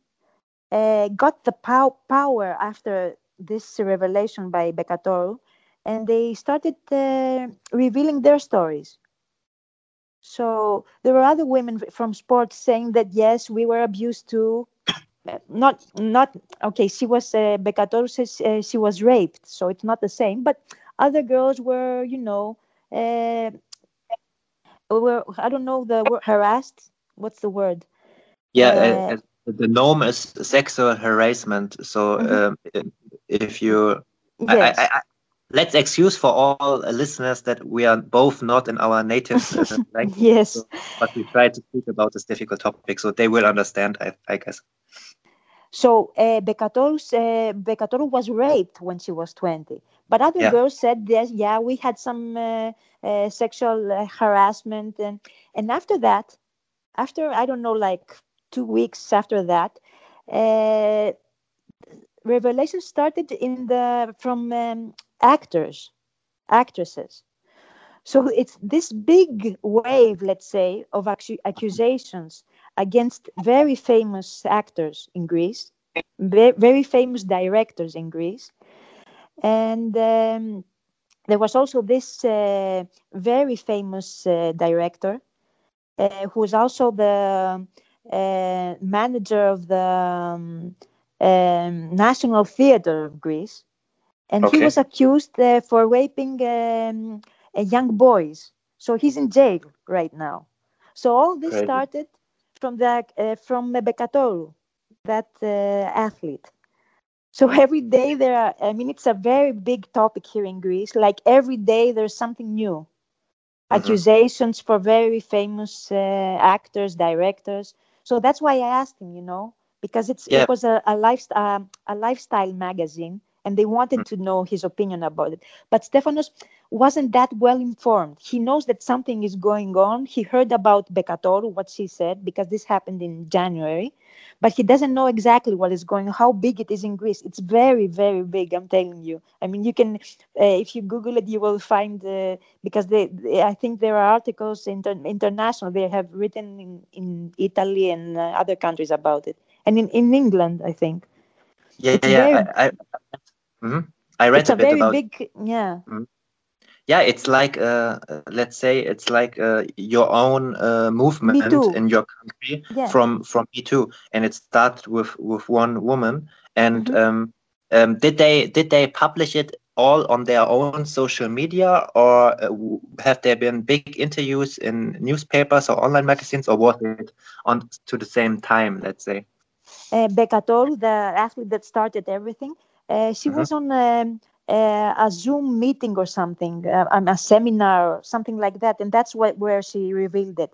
Speaker 3: uh, got the pow- power after this revelation by Bekatorou, and they started uh, revealing their stories. So there were other women from sports saying that yes, we were abused too. [COUGHS] Not, not okay. She was uh, says uh, she was raped, so it's not the same. But other girls were, you know, uh, were I don't know the word harassed. What's the word?
Speaker 2: Yeah, uh, the norm is sexual harassment. So mm-hmm. um, if you, yes. I, I, let's excuse for all listeners that we are both not in our native uh, [LAUGHS] language.
Speaker 3: yes. So,
Speaker 2: but we try to speak about this difficult topic so they will understand, I, I guess.
Speaker 3: So uh, uh, was raped when she was 20. But other yeah. girls said, yes, yeah, we had some uh, uh, sexual uh, harassment. And, and after that, after, I don't know, like two weeks after that, uh, revelation started in the from um, actors, actresses. So it's this big wave, let's say, of accusations against very famous actors in Greece, very famous directors in Greece. And um, there was also this uh, very famous uh, director uh, who was also the uh, manager of the um, um, National Theatre of Greece and okay. he was accused uh, for raping um, young boys. So he's in jail right now. So all this started from the uh, from Bekatorou, that uh, athlete. So [LAUGHS] every day there are. I mean, it's a very big topic here in Greece. Like every day there's something new. Mm-hmm. Accusations for very famous uh, actors, directors. So that's why I asked him. You know, because it's yeah. it was a, a lifestyle um, a lifestyle magazine and they wanted mm. to know his opinion about it. But Stefanos wasn't that well informed. He knows that something is going on. He heard about Bekatorou, what she said, because this happened in January, but he doesn't know exactly what is going on, how big it is in Greece. It's very, very big, I'm telling you. I mean, you can, uh, if you Google it, you will find, uh, because they, they, I think there are articles inter- international, they have written in, in Italy and uh, other countries about it. And in, in England, I think.
Speaker 2: Yeah, it's yeah. Very, I, I, Mm-hmm. I read
Speaker 3: it's a,
Speaker 2: a bit
Speaker 3: very
Speaker 2: about.
Speaker 3: Big, yeah. Mm-hmm.
Speaker 2: Yeah, it's like uh, let's say it's like uh, your own uh, movement in your country yeah. from from Me Too, and it started with with one woman. And mm-hmm. um, um, did they did they publish it all on their own social media, or uh, have there been big interviews in newspapers or online magazines, or was it on to the same time? Let's say.
Speaker 3: Uh, Bekatorou, the athlete that started everything, she mm-hmm. was on um, uh, a Zoom meeting or something, uh, a seminar or something like that, and that's what, where she revealed it.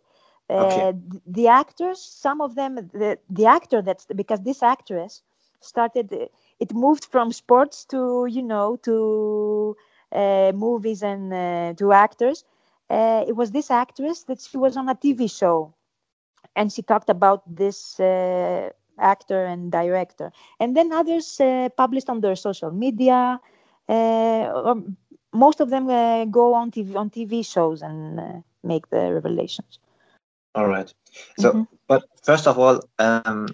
Speaker 3: Okay. Uh, the actors, some of them, the, the actor that's because this actress started it moved from sports to you know to uh, movies and uh, to actors. Uh, it was this actress that she was on a TV show, and she talked about this uh, actor and director. And then others uh, published on their social media. or most of them go on TV on TV shows and make the revelations.
Speaker 2: All right. So, mm-hmm. but first of all, um,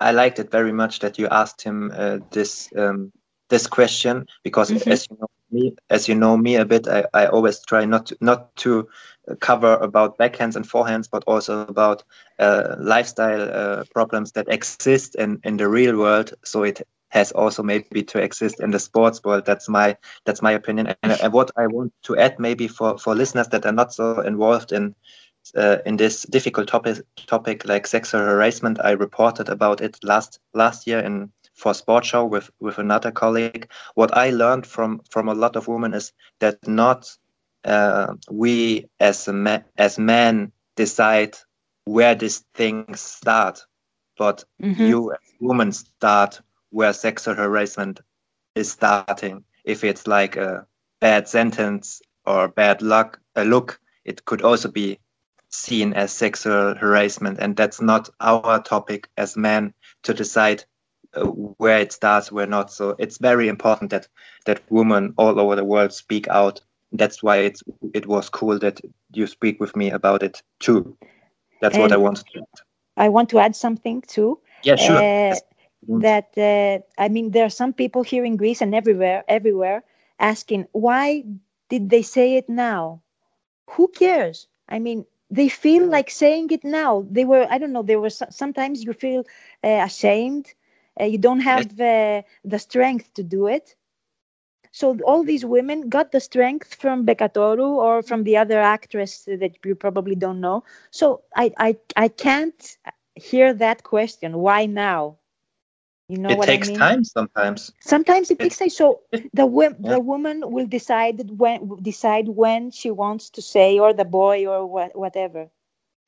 Speaker 2: I liked it very much that you asked him uh, this um, this question because mm-hmm. as you know me as you know me a bit, I, I always try not to, not to cover about backhands and forehands, but also about uh, lifestyle uh, problems that exist in in the real world. So it has also maybe to exist in the sports world. That's my that's my opinion. And, and what I want to add maybe for for listeners that are not so involved in uh, in this difficult topic topic like sexual harassment. I reported about it last last year in for Sport Show with with another colleague. What I learned from from a lot of women is that not uh, we as a ma- as men decide where these things start, but mm-hmm. you as women start where sexual harassment is starting. If it's like a bad sentence or bad luck, a look, it could also be seen as sexual harassment and that's not our topic as men to decide uh, where it starts where not so it's very important that that women all over the world speak out that's why it's it was cool that you speak with me about it too. That's and what i wanted to add.
Speaker 3: i want to add something too.
Speaker 2: Yeah sure. Uh,
Speaker 3: that uh, i mean there are some people here in greece and everywhere everywhere asking why did they say it now? Who cares? I mean they feel like saying it now. They were i don't know there were. sometimes you feel uh, ashamed. Uh, you don't have uh, the strength to do it so all these women got the strength from Bekatorou or from the other actress that you probably don't know. So I I, I can't hear that question. Why now?
Speaker 2: You know it what takes I mean? time sometimes.
Speaker 3: Sometimes it takes time. So [LAUGHS] the yeah. the woman will decide when decide when she wants to say, or the boy, or what, whatever.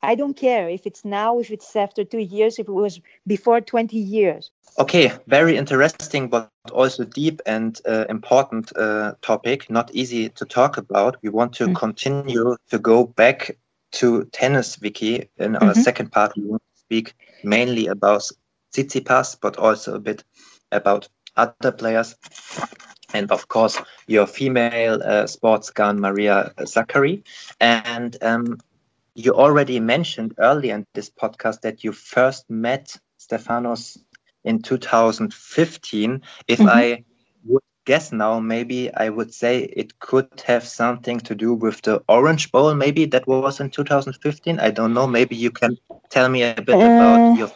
Speaker 3: I don't care if it's now, if it's after two years, if it was before 20 years.
Speaker 2: Okay, very interesting, but also deep and uh, important uh, topic. Not easy to talk about. We want to mm. continue to go back to tennis, Vicky. In our mm-hmm. second part, we want to speak mainly about Tsitsipas, but also a bit about other players. And of course, your female uh, sports gun, Maria Sakkari. And um, you already mentioned earlier in this podcast that you first met Stefanos in 2015. If mm-hmm. I would guess now, maybe I would say it could have something to do with the Orange Bowl. Maybe that was in 2015. I don't know. Maybe you can tell me a bit uh, about your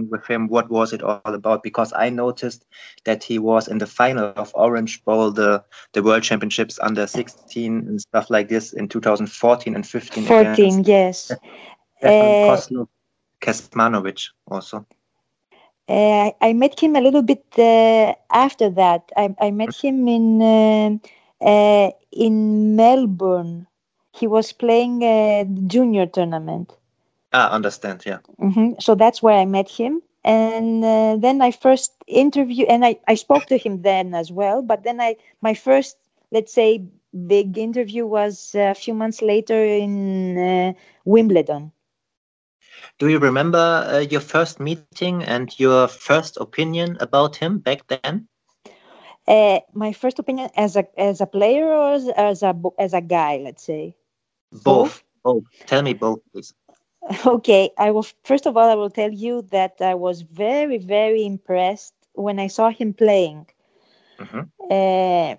Speaker 2: with him what was it all about because i noticed that he was in the final of orange bowl the the world championships under 16 and stuff like this in 2014 and 15
Speaker 3: 14 yes Stefan
Speaker 2: uh, Kecmanovic also
Speaker 3: uh, I met him a little bit uh, after that. I, I met him in uh, uh in Melbourne. He was playing a junior tournament.
Speaker 2: Ah, understand. Yeah.
Speaker 3: Mm-hmm. So that's where I met him, and uh, then I first interview, and I I spoke to him then as well. But then I my first let's say big interview was a few months later in uh, Wimbledon.
Speaker 2: Do you remember uh, your first meeting and your first opinion about him back then?
Speaker 3: Uh, my first opinion as a as a player or as, as a as a guy, let's say.
Speaker 2: Both. Both. Tell me both, please. [LAUGHS]
Speaker 3: Okay, I will first of all I will tell you that I was very very impressed when I saw him playing. Mm-hmm. Uh,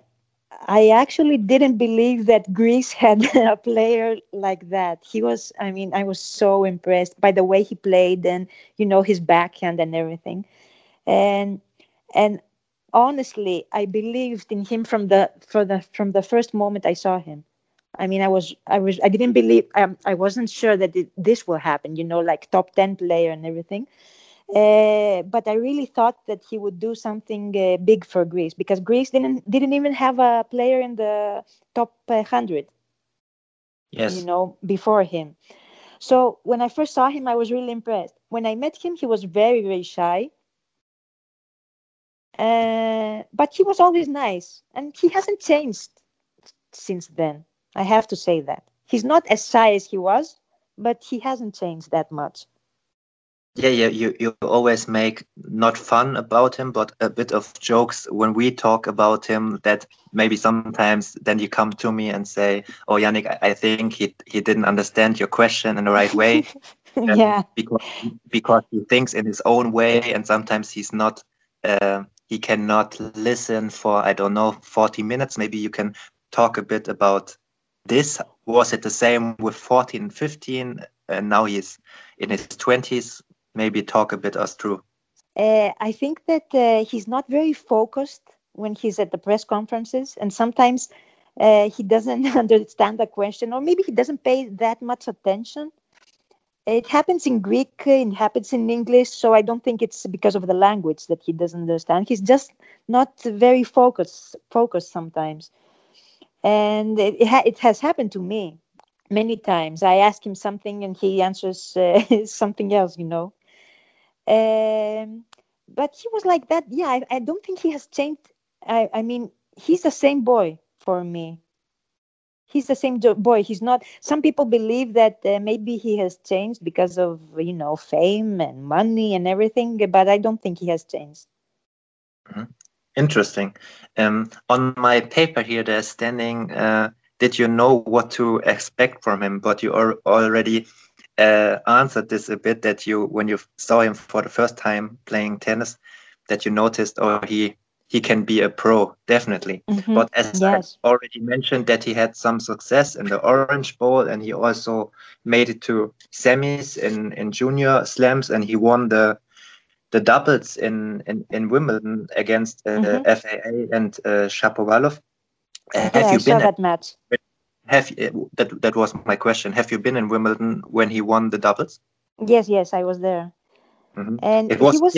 Speaker 3: I actually didn't believe that Greece [LAUGHS] had a player like that. He was, I mean, I was so impressed by the way he played and you know his backhand and everything, and and honestly, I believed in him from the for the from the first moment I saw him. I mean, I was, I was, I didn't believe, um, I wasn't sure that it, this will happen, you know, like top 10 player and everything. Uh, but I really thought that he would do something uh, big for Greece because Greece didn't didn't even have a player in the top uh, hundred.
Speaker 2: Yes,
Speaker 3: you know, before him. So when I first saw him, I was really impressed. When I met him, he was very very shy. Uh, but he was always nice, and he hasn't changed since then. I have to say that he's not as shy as he was, but he hasn't changed that much.
Speaker 2: Yeah, yeah, you, you always make not fun about him, but a bit of jokes when we talk about him that maybe sometimes then you come to me and say, Oh, Yannick, I, I think he, he didn't understand your question in the right way. [LAUGHS]
Speaker 3: yeah.
Speaker 2: Because, because he thinks in his own way and sometimes he's not, uh, he cannot listen for, I don't know, 40 minutes. Maybe you can talk a bit about this. Was it the same with 14, 15? And now he's in his 20s maybe talk a bit us through?
Speaker 3: Uh, I think that uh, he's not very focused when he's at the press conferences, and sometimes uh, he doesn't [LAUGHS] understand the question, or maybe he doesn't pay that much attention. It happens in Greek, it happens in English, so I don't think it's because of the language that he doesn't understand. He's just not very focused. Focused sometimes, and it, it, ha- it has happened to me many times. I ask him something and he answers uh, [LAUGHS] something else, you know. Um, but he was like that. Yeah, I, I don't think he has changed. I, I mean, he's the same boy for me. He's the same boy. He's not. Some people believe that uh, maybe he has changed because of you know fame and money and everything. But I don't think he has changed.
Speaker 2: Mm-hmm. Interesting. Um, on my paper here, there's standing. Uh, did you know what to expect from him? But you are already uh, answered this a bit that you when you saw him for the first time playing tennis that you noticed oh he he can be a pro definitely mm-hmm. but as yes. i already mentioned that he had some success in the orange bowl and he also made it to semis in in junior slams and he won the the doubles in in, in wimbledon against uh, mm-hmm. faa and uh, shapovalov
Speaker 3: yeah, have you I been that match
Speaker 2: have that that was my question. Have you been in Wimbledon when he won the doubles?
Speaker 3: Yes, yes, I was there.
Speaker 2: Mm-hmm. And it was, was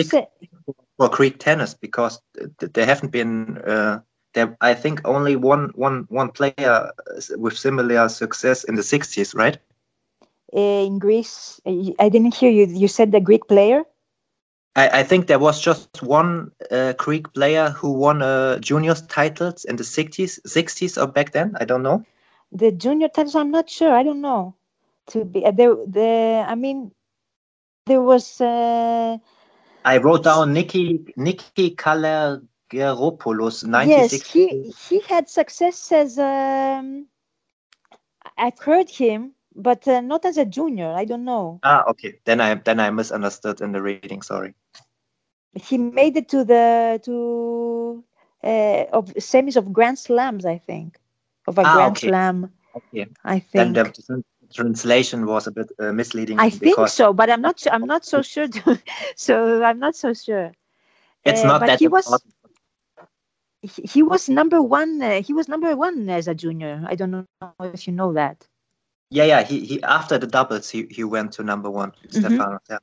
Speaker 2: for Greek tennis because there haven't been uh, there. I think only one one one player with similar success in the sixties, right?
Speaker 3: Uh, in Greece, I didn't hear you. You said the Greek player.
Speaker 2: I, I think there was just one uh, Greek player who won uh, juniors titles in the sixties, sixties or back then. I don't know
Speaker 3: the junior titles i'm not sure i don't know to be uh, there the i mean there was uh,
Speaker 2: i wrote down nikki nikki Kalogeropoulos,
Speaker 3: yes he he had success as um i've heard him but uh, not as a junior i don't know
Speaker 2: ah okay then i then i misunderstood in the reading sorry
Speaker 3: he made it to the to uh, of semis of grand slams i think of a ah, Grand okay. Slam. Okay. I think.
Speaker 2: Then the translation was a bit uh, misleading.
Speaker 3: I think so, but I'm not. I'm not so sure. To, [LAUGHS] so I'm not so sure.
Speaker 2: It's uh, not that. He was.
Speaker 3: He, he was number one. Uh, he was number one as a junior. I don't know if you know that.
Speaker 2: Yeah, yeah. He, he after the doubles, he, he went to number one. Mm-hmm. Stefano. Yeah.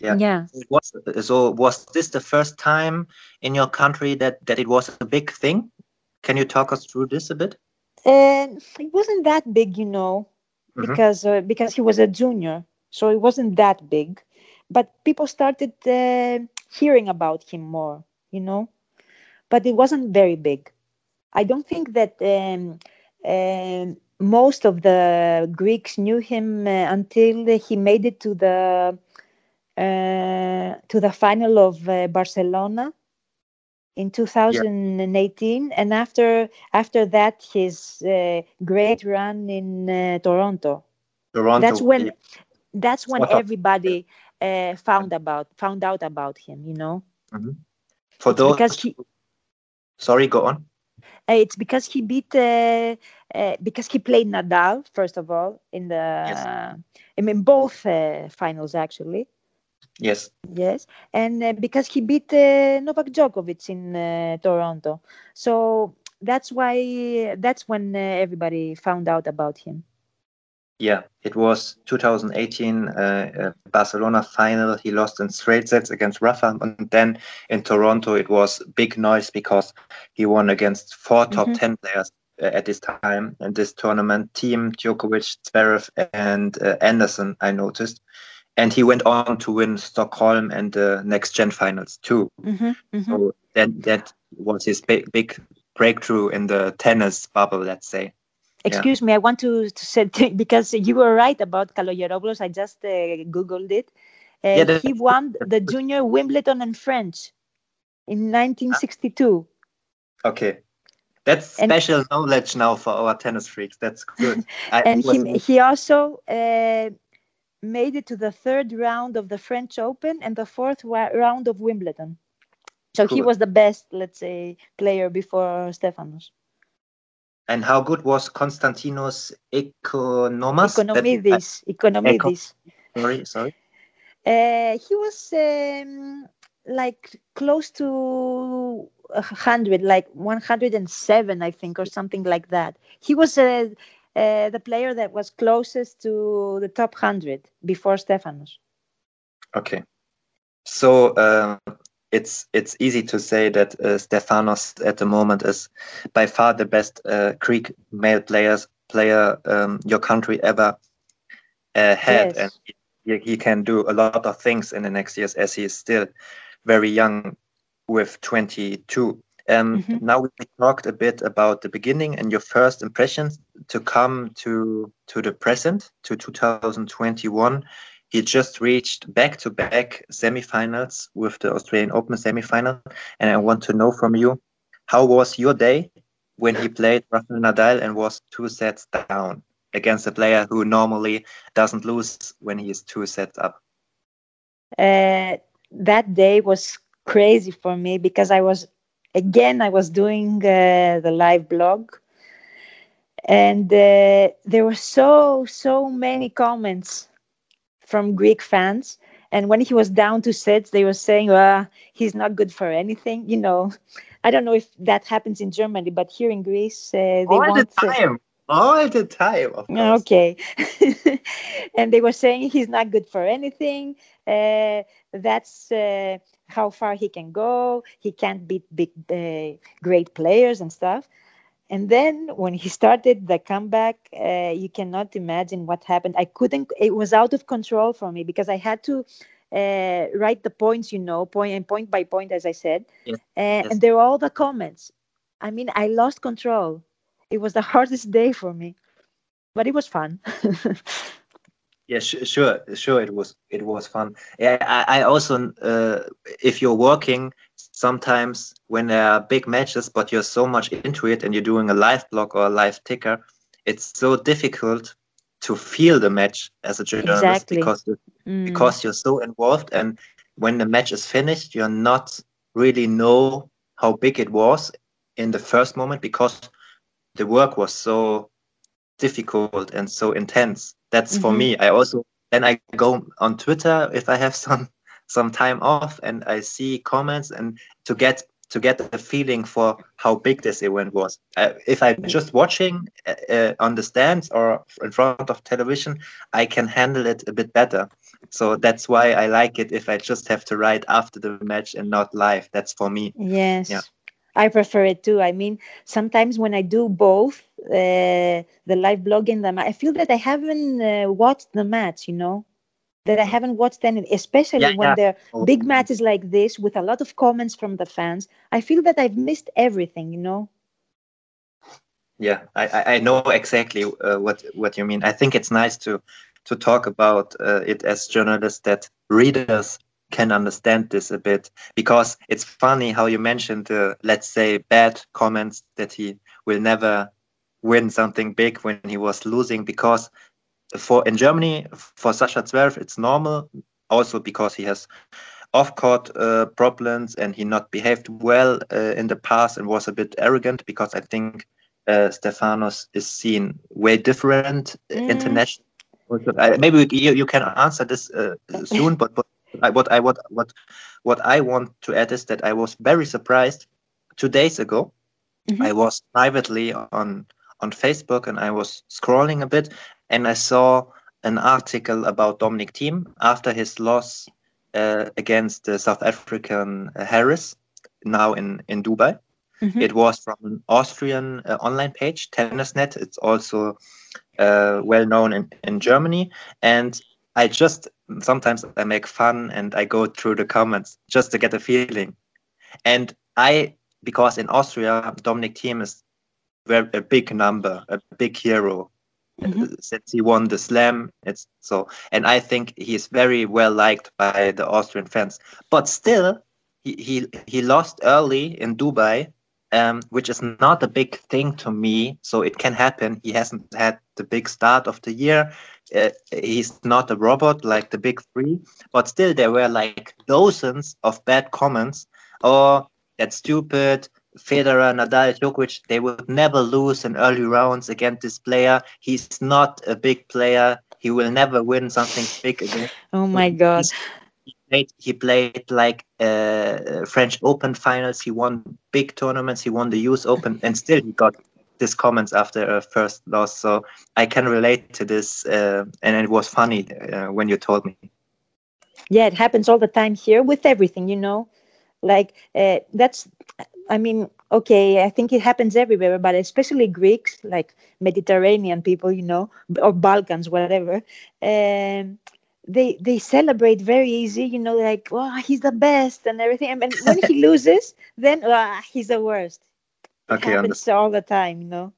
Speaker 3: Yeah. yeah.
Speaker 2: Was, so was this the first time in your country that that it was a big thing? Can you talk us through this a bit?
Speaker 3: And it wasn't that big, you know, mm-hmm. because uh, because he was a junior, so it wasn't that big. But people started uh, hearing about him more, you know, but it wasn't very big. I don't think that um, uh, most of the Greeks knew him uh, until he made it to the uh, to the final of uh, Barcelona in 2018 yeah. and after after that his uh, great run in uh, toronto.
Speaker 2: Toronto
Speaker 3: that's when that's when everybody uh, found about found out about him you know?
Speaker 2: Mm-hmm. for those because he sorry go on
Speaker 3: it's because he beat uh, uh, because he played nadal first of all in the yes. i mean both finals actually
Speaker 2: Yes.
Speaker 3: Yes, and uh, because he beat uh, Novak Djokovic in uh, Toronto, so that's why that's when uh, everybody found out about him.
Speaker 2: Yeah, it was 2018 uh, Barcelona final. He lost in straight sets against Rafa, and then in Toronto it was big noise because he won against four top mm-hmm. ten players uh, at this time in this tournament. Thiem Djokovic, Zverev, and Anderson. I noticed and he went on to win Stockholm and the next gen finals too.
Speaker 3: Mm-hmm, mm-hmm.
Speaker 2: So that that was his big, big breakthrough in the tennis bubble, let's say.
Speaker 3: Excuse yeah. me, I want to, to say [LAUGHS] because you were right about Kalogeropoulos. I just uh, googled it. Uh, yeah, he won the junior Wimbledon and French in 1962.
Speaker 2: Okay, that's special and, knowledge now for our tennis freaks. That's good. [LAUGHS]
Speaker 3: and he he also uh, made it to the third round of the French Open and the fourth round of Wimbledon. So cool. he was the best, let's say, player before Stefanos.
Speaker 2: And how good was Konstantinos Ikonomos?
Speaker 3: Ikonomidis. Ikonomidis.
Speaker 2: Sorry, sorry.
Speaker 3: Uh, he was um, like close to a hundred, like 107, I think, or something like that. He was uh, uh, the player that was closest to the top hundred before Stefanos.
Speaker 2: Okay, so uh, it's it's easy to say that uh, Stefanos at the moment is by far the best uh, Greek male players player um, your country ever uh, had, yes. and he, he, can do a lot of things in the next years as he is still very young with 22. Um, mm-hmm. Now we talked a bit about the beginning and your first impressions to come to to the present to 2021 he just reached back-to-back semifinals with the Australian Open semifinal, and I want to know from you, how was your day when he played Rafael Nadal and was two sets down against a player who normally doesn't lose when he is two sets up?
Speaker 3: Uh, that day was crazy for me because I was again I was doing uh, the live blog and uh, there were so so many comments from Greek fans. And when he was down to sets, they were saying, "Well, he's not good for anything." You know, I don't know if that happens in Germany, but here in Greece, uh, they
Speaker 2: all
Speaker 3: want
Speaker 2: the time, all the time.
Speaker 3: Okay, [LAUGHS] and they were saying he's not good for anything. Uh, that's uh, how far he can go. He can't beat big, uh, great players and stuff. And then when he started the comeback, uh, you cannot imagine what happened. I couldn't, it was out of control for me because I had to uh, write the points, you know, point and point by point, as I said. Yes. Uh, yes. And there were all the comments. I mean, I lost control. It was the [LAUGHS] hardest day for me, but it was fun. [LAUGHS]
Speaker 2: yeah, sh- sure, sure. It was, it was fun. Yeah, I, I also, uh, if you're working, sometimes when there are big matches, but you're so much into it and you're doing a live blog or a live ticker, it's so difficult to feel the match as a journalist exactly. because mm. because you're so involved and when the match is finished you're not really know how big it was in the first moment because the work was so difficult and so intense that's mm-hmm. for me i also then i go on twitter if i have some some time off and I see comments and to get to get a feeling for how big this event was. Uh, if I'm just watching uh, uh, on the stands or in front of television, I can handle it a bit better. So that's why I like it if I just have to write after the match and not live. That's for me.
Speaker 3: Yes. Yeah. I prefer it too. I mean, sometimes when I do both, uh, the live blogging, the I feel that I haven't uh, watched the match. You know, that I haven't watched any, especially yeah, when yeah. there are big matches like this with a lot of comments from the fans. I feel that I've missed everything, you know.
Speaker 2: Yeah, I, I know exactly uh, what what you mean. I think it's nice to to talk about uh, it as journalists that readers can understand this a bit because it's funny how you mentioned uh, let's say bad comments that he will never win something big when he was losing because for in Germany for Sasha Zverev it's normal also because he has off-court uh, problems and he not behaved well uh, in the past and was a bit arrogant because I think uh, Stefanos is seen way different mm. internationally. maybe you, you can answer this uh, soon, but, but I, what I what what what I want to add is that I was very surprised two days ago. Mm-hmm. I was privately on on Facebook and I was scrolling a bit and I saw an article about Dominic Thiem after his loss uh, against the South African uh, Harris, now in in Dubai. Mm-hmm. It was from an Austrian uh, online page, Tennisnet. It's also uh, well known in, in Germany. And I just sometimes I make fun and I go through the comments just to get a feeling. And I because in Austria Dominic Thiem is very a big number, a big hero. Mm-hmm. Since he won the slam, it's so, and I think he is very well liked by the Austrian fans. But still, he he, he lost early in Dubai, um, which is not a big thing to me. So it can happen. He hasn't had the big start of the year. Uh, he's not a robot like the big three, but still there were like dozens of bad comments. Oh, that's stupid. Federer, Nadal, Djokovic, they would never lose in early rounds against this player. He's not a big player. He will never win something big again.
Speaker 3: Oh my God.
Speaker 2: He played, he played like uh, French Open finals. He won big tournaments. He won the US Open, and still he got these comments after a first loss. So I can relate to this, uh, and it was funny uh, when you told me.
Speaker 3: Yeah, it happens all the time here with everything, you know. Like uh, that's I mean, okay, I think it happens everywhere, but especially Greeks, like Mediterranean people, you know, or Balkans, whatever. Um, they they celebrate very easy, you know, like, oh, he's the best and everything. And when he [LAUGHS] loses, then oh, he's the worst. It okay, happens all the time, you know.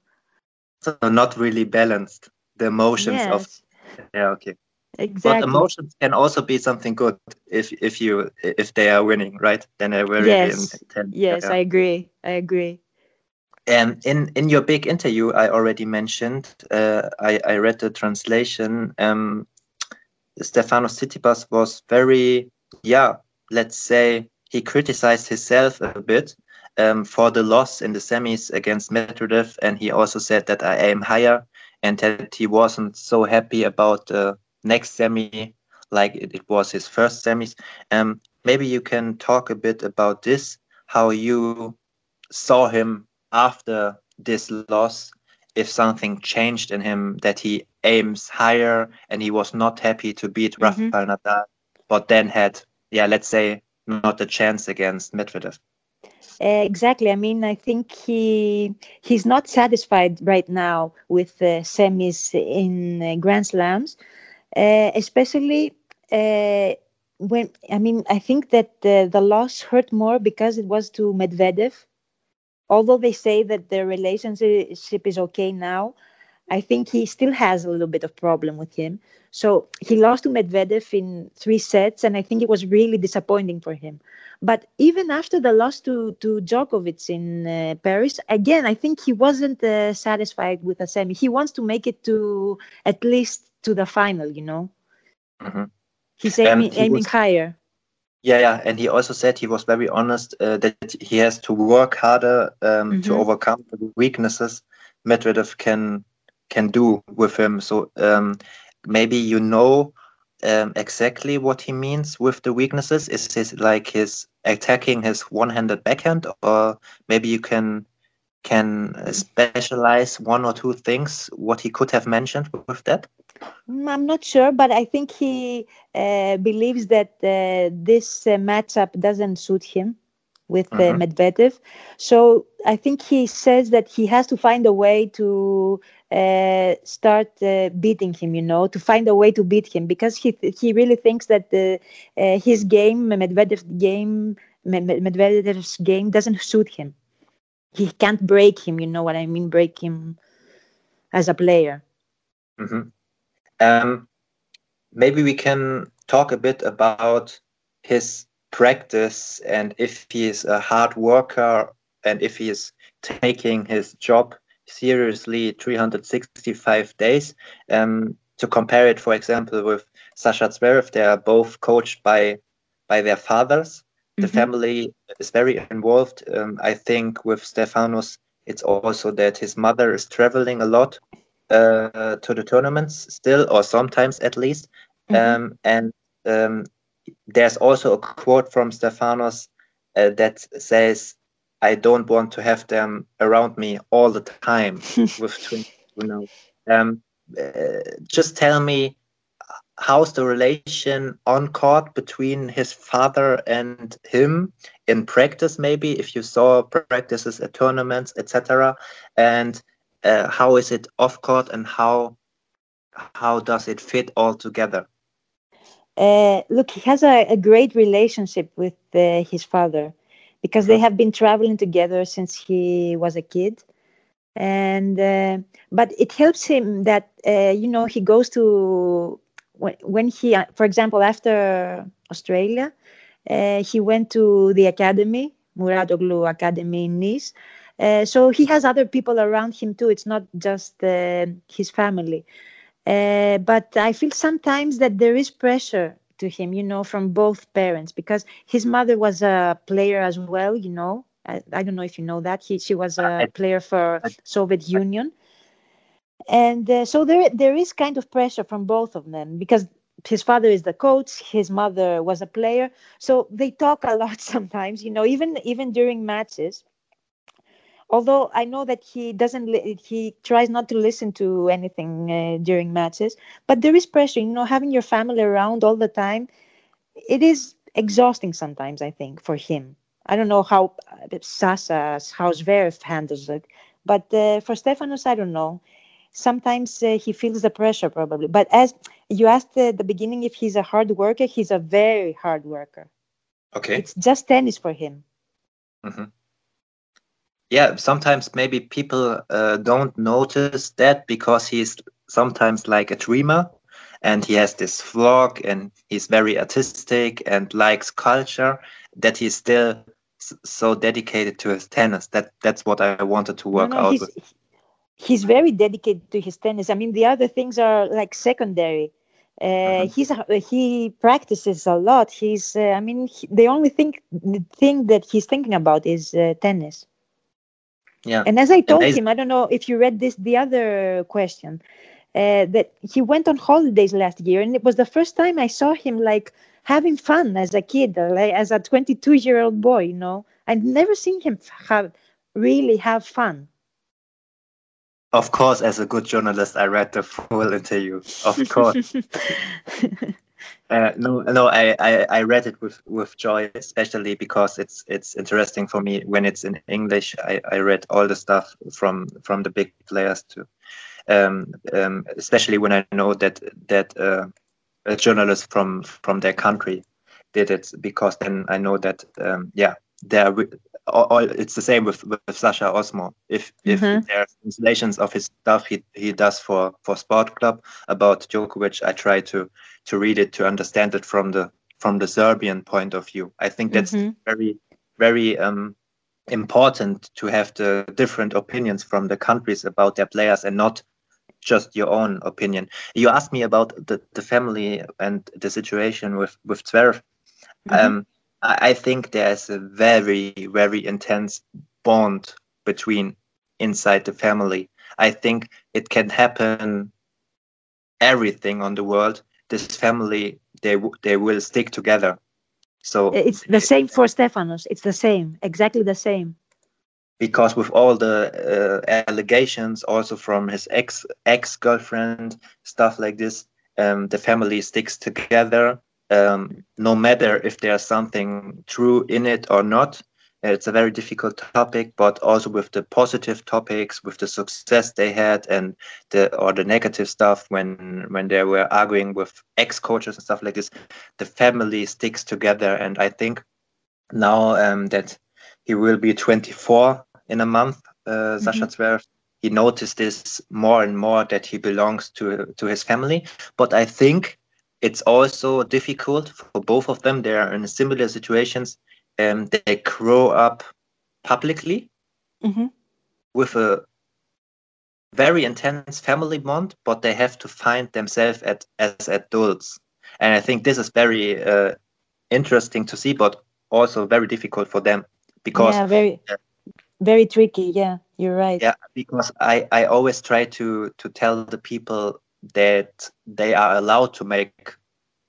Speaker 2: So not really balanced the emotions yes. of. Yeah. Okay.
Speaker 3: Exactly.
Speaker 2: But emotions can also be something good if if you if they are winning, right? Then they're very
Speaker 3: yes. Intense. Yes, yeah. I agree. I agree.
Speaker 2: And in in your big interview, I already mentioned. Uh, I I read the translation. Um, Stefanos Tsitsipas was very, yeah, let's say he criticized himself a bit um, for the loss in the semis against Medvedev, and he also said that I aim higher and that he wasn't so happy about the next semi like it, it was his first semis. Um, maybe you can talk a bit about this, how you saw him after this loss, if something changed in him that he aims higher and he was not happy to beat mm-hmm. Rafael Nadal, but then had, yeah, let's say, not a chance against Medvedev.
Speaker 3: Uh, exactly. I mean, I think he he's not satisfied right now with the semis in uh, Grand Slams uh, especially uh, when I mean I think that the, the loss hurt more because it was to Medvedev. Although they say that their relationship is okay now, I think he still has a little bit of problem with him. So he lost to Medvedev in three sets, and I think it was really disappointing for him. But even after the loss to to Djokovic in uh, Paris, again, I think he wasn't uh, satisfied with a semi. He wants to make it to at least to the final, you know. Mm-hmm. He's aiming, he aiming was, higher.
Speaker 2: Yeah, yeah, and he also said he was very honest uh, that he has to work harder um, mm-hmm. to overcome the weaknesses Medvedev can can do with him. So um, maybe you know um, exactly what he means with the weaknesses. Is his like his attacking his one-handed backhand, or maybe you can can specialize one or two things what he could have mentioned with that?
Speaker 3: Mm, I'm not sure, but I think he uh, believes that uh, this uh, matchup doesn't suit him with uh, mm-hmm. Medvedev. So I think he says that he has to find a way to uh, start uh, beating him. You know, to find a way to beat him because he he really thinks that his game, Medvedev's game, Medvedev's game doesn't suit him. He can't break him. You know what I mean? Break him as a player.
Speaker 2: Mm-hmm. Um, maybe we can talk a bit about his practice and if he is a hard worker and if he is taking his job seriously 365 days. Um, to compare it, for example, with Sasha Zverev, they are both coached by by their fathers. Mm-hmm. The family is very involved. Um, I think with Stefanos, it's also that his mother is traveling a lot uh, to the tournaments still, or sometimes at least. Mm-hmm. Um, and um, there's also a quote from Stefanos uh, that says, "I don't want to have them around me all the time [LAUGHS] with twins." You know, um, uh, just tell me how's the relation on court between his father and him in practice maybe if you saw practices at tournaments etc and uh, how is it off court and how how does it fit all together?
Speaker 3: Uh, look he has a, a, great relationship with uh, his father because they have been traveling together since he was a kid. And uh, but it helps him that uh, you know he goes to when, when he uh, for example after australia uh, he went to the academy Mouratoglou academy in nice. Uh, so he has other people around him too. It's not just uh, his family. But i feel sometimes that there is pressure to him you know from both parents because his mother was a player as well you know. I, I don't know if you know that. He she was a player for Soviet Union, and uh, so there there is kind of pressure from both of them because his father is the coach, his mother was a player, so they talk a [LAUGHS] lot sometimes. You know, even even during matches. Although I know that he doesn't, li- he tries not to listen to anything uh, during matches, but there is pressure. You know, having your family around all the time, it is exhausting sometimes. I think for him I don't know how uh, Sasha's how Zverev handles it, but uh, for Stefanos, I don't know. Sometimes uh, he feels the pressure, probably. But as you asked at the beginning if he's a hard worker, he's a very hard worker.
Speaker 2: Okay.
Speaker 3: It's just tennis for him.
Speaker 2: Mm-hmm. Yeah, sometimes maybe people uh, don't notice that because he's sometimes like a dreamer and he has this vlog and he's very artistic and likes culture that he's still so dedicated to his tennis. That that's what I wanted to work no, no, out with.
Speaker 3: He's very dedicated to his tennis. I mean, the other things are like secondary. Uh, mm-hmm. He's uh, he practices a lot. He's uh, I mean, he, the only thing the thing that he's thinking about is uh, tennis.
Speaker 2: Yeah.
Speaker 3: And as I told him, I don't know if you read this the other question. Uh, that he went on holidays last year, and it was the first time I saw him like having fun as a kid, like as a 22 year old boy. You know, I'd never seen him have really have fun.
Speaker 2: Of course, as a good journalist, I read the full interview. Of [LAUGHS] course. [LAUGHS] uh, no, no, I, I, I read it with, with joy, especially because it's it's interesting for me when it's in English. I, I read all the stuff from from the big players too, um, um, especially when I know that that uh, a journalist from from their country did it because then I know that um, yeah there all, it's the same with, with Sasha Ozmo. If if mm-hmm. there are translations of his stuff he he does for for Sport Klub about Djokovic, I try to to read it to understand it from the from the Serbian point of view. I think that's mm-hmm. very very um, important to have the different opinions from the countries about their players and not just your own opinion. You asked me about the, the family and the situation with with Zverev. Mm-hmm. Um, I, think there's a very very intense bond between inside the family. I think it can happen everything on the world. This family they they will stick together. So
Speaker 3: it's the same for Stefanos. It's the same, exactly the same
Speaker 2: because with all the uh, allegations also from his ex ex girlfriend stuff like this um, the family sticks together um, no matter if there's something true in it or not it's a very difficult topic but also with the positive topics with the success they had and the or the negative stuff when when they were arguing with ex coaches and stuff like this the family sticks together and i think now um, that he will be 24 in a month, uh, mm-hmm. Sasha Zverev. He noticed this more and more that he belongs to to his family. But I think it's also difficult for both of them. They are in similar situations. Um, they grow up publicly mm-hmm. with a very intense family bond, but they have to find themselves at, as adults. And I think this is very uh, interesting to see, but also very difficult for them because
Speaker 3: yeah, very very tricky yeah you're right
Speaker 2: yeah because i i always try to to tell the people that they are allowed to make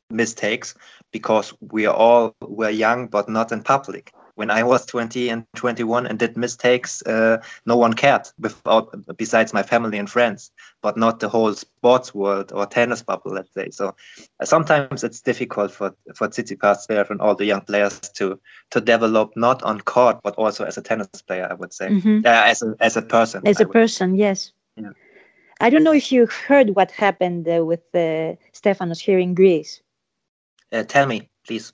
Speaker 2: mistakes because we are all we're young but not in public when I was 20 and 21 and did mistakes, uh, no one cared without besides my family and friends, but not the whole sports world or tennis bubble, let's say. So uh, sometimes it's difficult for for Tsitsipas and all the young players to to develop not on court but also as a tennis player. I would say mm-hmm. uh, as a as a person.
Speaker 3: As I a person, yes. Yeah. I don't know if you heard what happened uh, with uh, Stefanos here in Greece.
Speaker 2: Uh, tell me, please.